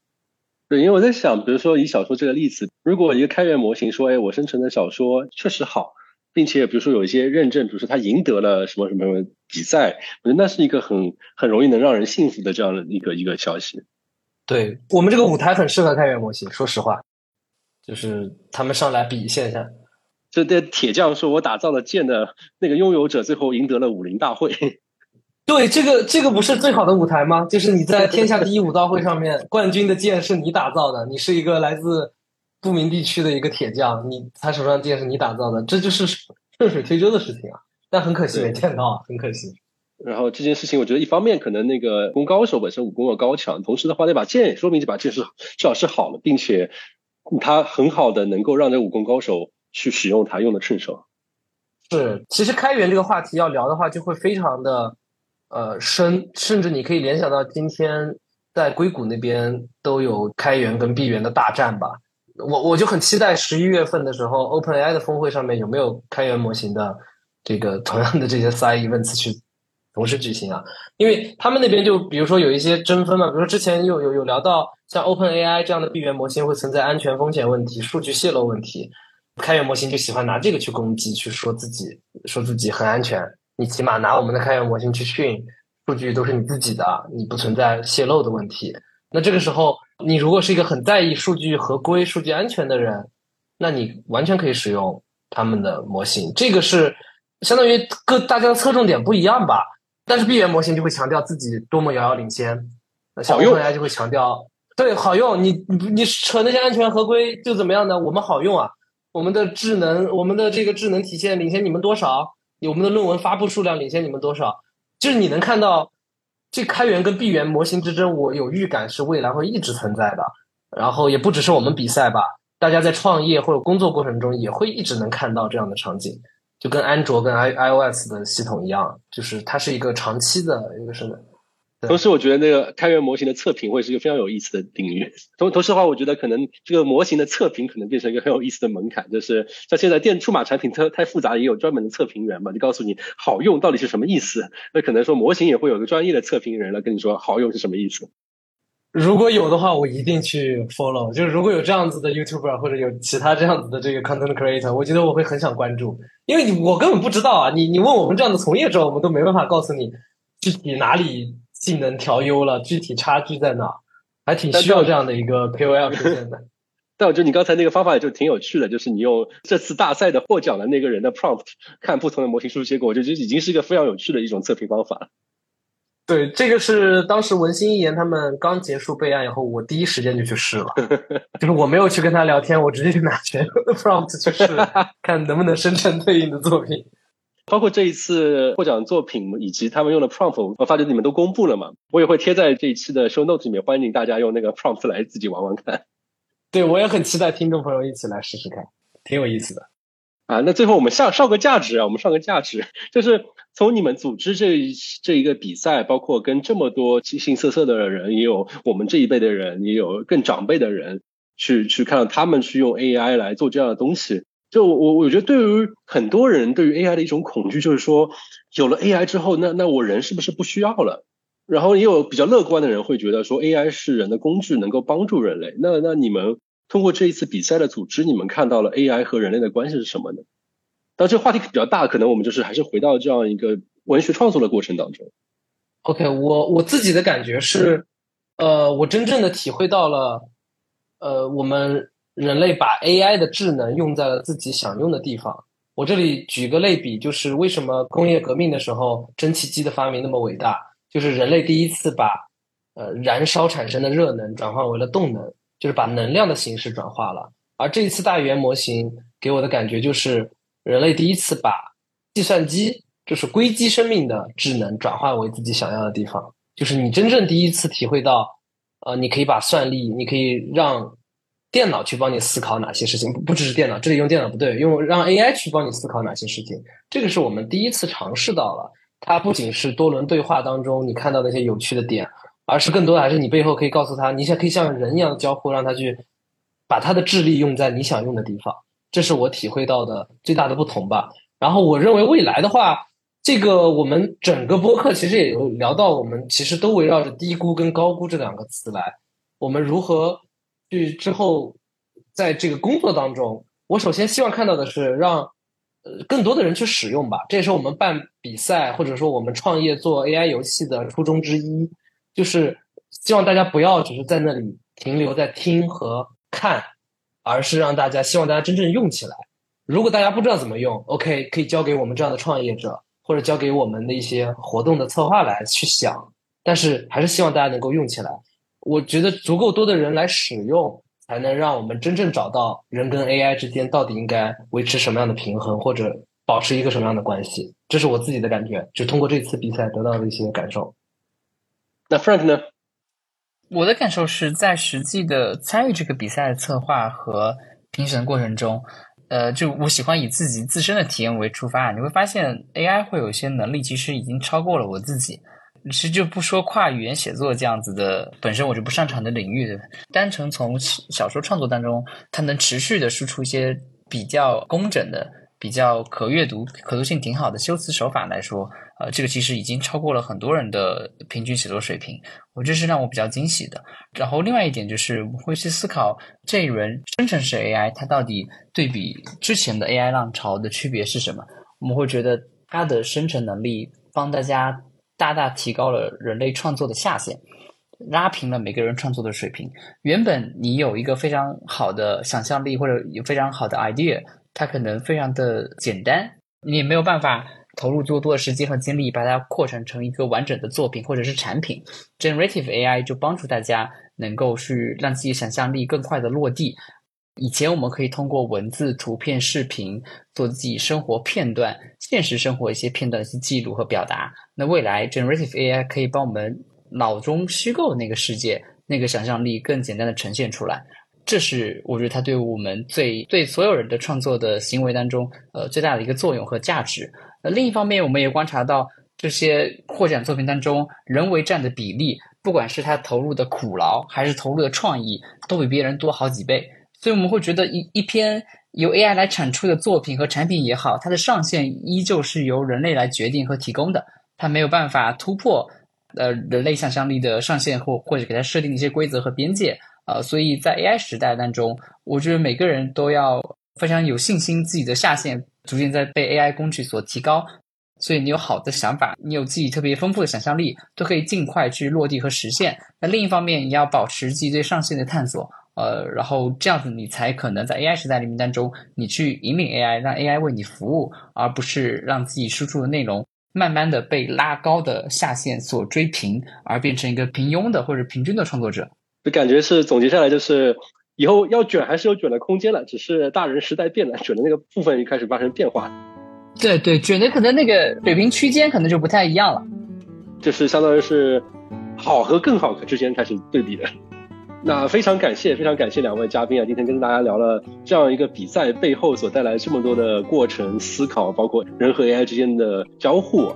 对，因为我在想，比如说以小说这个例子，如果一个开源模型说，哎，我生成的小说确实好，并且比如说有一些认证，比如说它赢得了什么什么比赛，我觉得那是一个很很容易能让人信服的这样的一个一个消息。对我们这个舞台很适合开源模型，说实话，就是他们上来比一下。这这铁匠说我打造的剑的那个拥有者，最后赢得了武林大会。对，这个这个不是最好的舞台吗？就是你在天下第一武道会上面，冠军的剑是你打造的，你是一个来自不明地区的一个铁匠，你他手上剑是你打造的，这就是顺水推舟的事情啊。但很可惜没见到，很可惜。然后这件事情，我觉得一方面可能那个武功高手本身武功要高强，同时的话那把剑也说明这把剑是至少是好的，并且他很好的能够让这武功高手去使用它，用的顺手。是，其实开源这个话题要聊的话，就会非常的呃深，甚至你可以联想到今天在硅谷那边都有开源跟闭源的大战吧。我我就很期待十一月份的时候，OpenAI 的峰会上面有没有开源模型的这个同样的这些 side events 去。同时举行啊，因为他们那边就比如说有一些争分嘛，比如说之前有有有聊到像 Open AI 这样的闭源模型会存在安全风险问题、数据泄露问题，开源模型就喜欢拿这个去攻击，去说自己说自己很安全。你起码拿我们的开源模型去训，数据都是你自己的，你不存在泄露的问题。那这个时候，你如果是一个很在意数据合规、数据安全的人，那你完全可以使用他们的模型。这个是相当于各大家的侧重点不一样吧？但是闭源模型就会强调自己多么遥遥领先，那像 OpenAI 就会强调。对，好用，你你你扯那些安全合规就怎么样呢？我们好用啊，我们的智能，我们的这个智能体现领先你们多少？我们的论文发布数量领先你们多少？就是你能看到这开源跟闭源模型之争，我有预感是未来会一直存在的。然后也不只是我们比赛吧，大家在创业或者工作过程中也会一直能看到这样的场景，就跟安卓跟 i iOS 的系统一样，就是它是一个长期的一个什么？同时，我觉得那个开源模型的测评会是一个非常有意思的领域。同同时的话，我觉得可能这个模型的测评可能变成一个很有意思的门槛，就是像现在电数码产品太太复杂，也有专门的测评员嘛，就告诉你好用到底是什么意思。那可能说模型也会有个专业的测评人来跟你说好用是什么意思。如果有的话，我一定去 follow。就是如果有这样子的 YouTuber 或者有其他这样子的这个 content creator，我觉得我会很想关注，因为你我根本不知道啊。你你问我们这样的从业者，我们都没办法告诉你具体哪里。技能调优了，具体差距在哪？还挺需要这样的一个 KOL 出现的。但我觉得你刚才那个方法就挺有趣的，就是你用这次大赛的获奖的那个人的 prompt 看不同的模型输出结果，我觉得已经是一个非常有趣的一种测评方法。对，这个是当时文心一言他们刚结束备案以后，我第一时间就去试了，就是我没有去跟他聊天，我直接就拿全部的 prompt 去试，看能不能生成对应的作品。包括这一次获奖作品以及他们用的 prompt，我发觉你们都公布了嘛？我也会贴在这一期的 show notes 里面，欢迎大家用那个 prompt 来自己玩玩看。对，我也很期待听众朋友一起来试试看，挺有意思的。啊，那最后我们上上个价值啊，我们上个价值，就是从你们组织这这一个比赛，包括跟这么多形形色色的人，也有我们这一辈的人，也有更长辈的人，去去看到他们去用 AI 来做这样的东西。就我我觉得对于很多人对于 AI 的一种恐惧就是说，有了 AI 之后，那那我人是不是不需要了？然后也有比较乐观的人会觉得说 AI 是人的工具，能够帮助人类。那那你们通过这一次比赛的组织，你们看到了 AI 和人类的关系是什么呢？但这个话题比较大，可能我们就是还是回到这样一个文学创作的过程当中。OK，我我自己的感觉是，呃，我真正的体会到了，呃，我们。人类把 AI 的智能用在了自己想用的地方。我这里举个类比，就是为什么工业革命的时候蒸汽机的发明那么伟大？就是人类第一次把呃燃烧产生的热能转换为了动能，就是把能量的形式转化了。而这一次大语言模型给我的感觉就是，人类第一次把计算机就是硅基生命的智能转化为自己想要的地方。就是你真正第一次体会到，呃，你可以把算力，你可以让。电脑去帮你思考哪些事情，不只是电脑，这里用电脑不对，用让 AI 去帮你思考哪些事情，这个是我们第一次尝试到了。它不仅是多轮对话当中你看到那些有趣的点，而是更多的还是你背后可以告诉他，你想可以像人一样交互，让他去把他的智力用在你想用的地方。这是我体会到的最大的不同吧。然后我认为未来的话，这个我们整个播客其实也有聊到，我们其实都围绕着低估跟高估这两个词来，我们如何。去之后，在这个工作当中，我首先希望看到的是让呃更多的人去使用吧。这也是我们办比赛或者说我们创业做 AI 游戏的初衷之一，就是希望大家不要只是在那里停留在听和看，而是让大家希望大家真正用起来。如果大家不知道怎么用，OK，可以交给我们这样的创业者，或者交给我们的一些活动的策划来去想。但是还是希望大家能够用起来。我觉得足够多的人来使用，才能让我们真正找到人跟 AI 之间到底应该维持什么样的平衡，或者保持一个什么样的关系。这是我自己的感觉，就通过这次比赛得到的一些感受。那 Frank 呢？我的感受是在实际的参与这个比赛的策划和评审过程中，呃，就我喜欢以自己自身的体验为出发，你会发现 AI 会有一些能力，其实已经超过了我自己。其实就不说跨语言写作这样子的本身我就不擅长的领域，单纯从小说创作当中，它能持续的输出一些比较工整的、比较可阅读、可读性挺好的修辞手法来说，呃，这个其实已经超过了很多人的平均写作水平，我这是让我比较惊喜的。然后另外一点就是我会去思考这一轮生成式 AI 它到底对比之前的 AI 浪潮的区别是什么？我们会觉得它的生成能力帮大家大大提高了人类创作的下限。拉平了每个人创作的水平。原本你有一个非常好的想象力或者有非常好的 idea，它可能非常的简单，你也没有办法投入足够多的时间和精力把它扩展成一个完整的作品或者是产品。Generative AI 就帮助大家能够去让自己想象力更快的落地。以前我们可以通过文字、图片、视频做自己生活片段、现实生活一些片段的一些记录和表达。那未来 Generative AI 可以帮我们。脑中虚构那个世界，那个想象力更简单的呈现出来，这是我觉得它对我们最对所有人的创作的行为当中，呃，最大的一个作用和价值。那另一方面，我们也观察到这些获奖作品当中，人为占的比例，不管是他投入的苦劳还是投入的创意，都比别人多好几倍。所以我们会觉得一一篇由 AI 来产出的作品和产品也好，它的上限依旧是由人类来决定和提供的，它没有办法突破。呃，人类想象力的上限或或者给它设定一些规则和边界，呃，所以在 AI 时代当中，我觉得每个人都要非常有信心，自己的下限逐渐在被 AI 工具所提高。所以你有好的想法，你有自己特别丰富的想象力，都可以尽快去落地和实现。那另一方面，你要保持自己对上限的探索，呃，然后这样子你才可能在 AI 时代的名单中，你去引领 AI，让 AI 为你服务，而不是让自己输出的内容。慢慢的被拉高的下限所追平，而变成一个平庸的或者平均的创作者。就感觉是总结下来就是，以后要卷还是有卷的空间了，只是大人时代变了，卷的那个部分就开始发生变化。对对，卷的可能那个水平区间可能就不太一样了。就是相当于是好和更好之间开始对比的。那非常感谢，非常感谢两位嘉宾啊！今天跟大家聊了这样一个比赛背后所带来这么多的过程思考，包括人和 AI 之间的交互。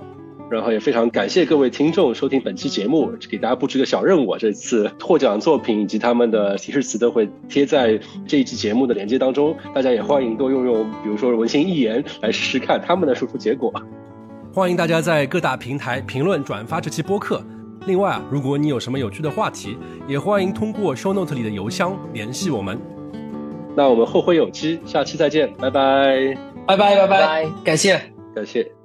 然后也非常感谢各位听众收听本期节目，给大家布置个小任务。这次获奖作品以及他们的提示词都会贴在这一期节目的连接当中，大家也欢迎多用用，比如说文心一言来试试看他们的输出结果。欢迎大家在各大平台评论转发这期播客。另外啊，如果你有什么有趣的话题，也欢迎通过 show note 里的邮箱联系我们。那我们后会有期，下期再见，拜拜，拜拜拜拜，感谢感谢。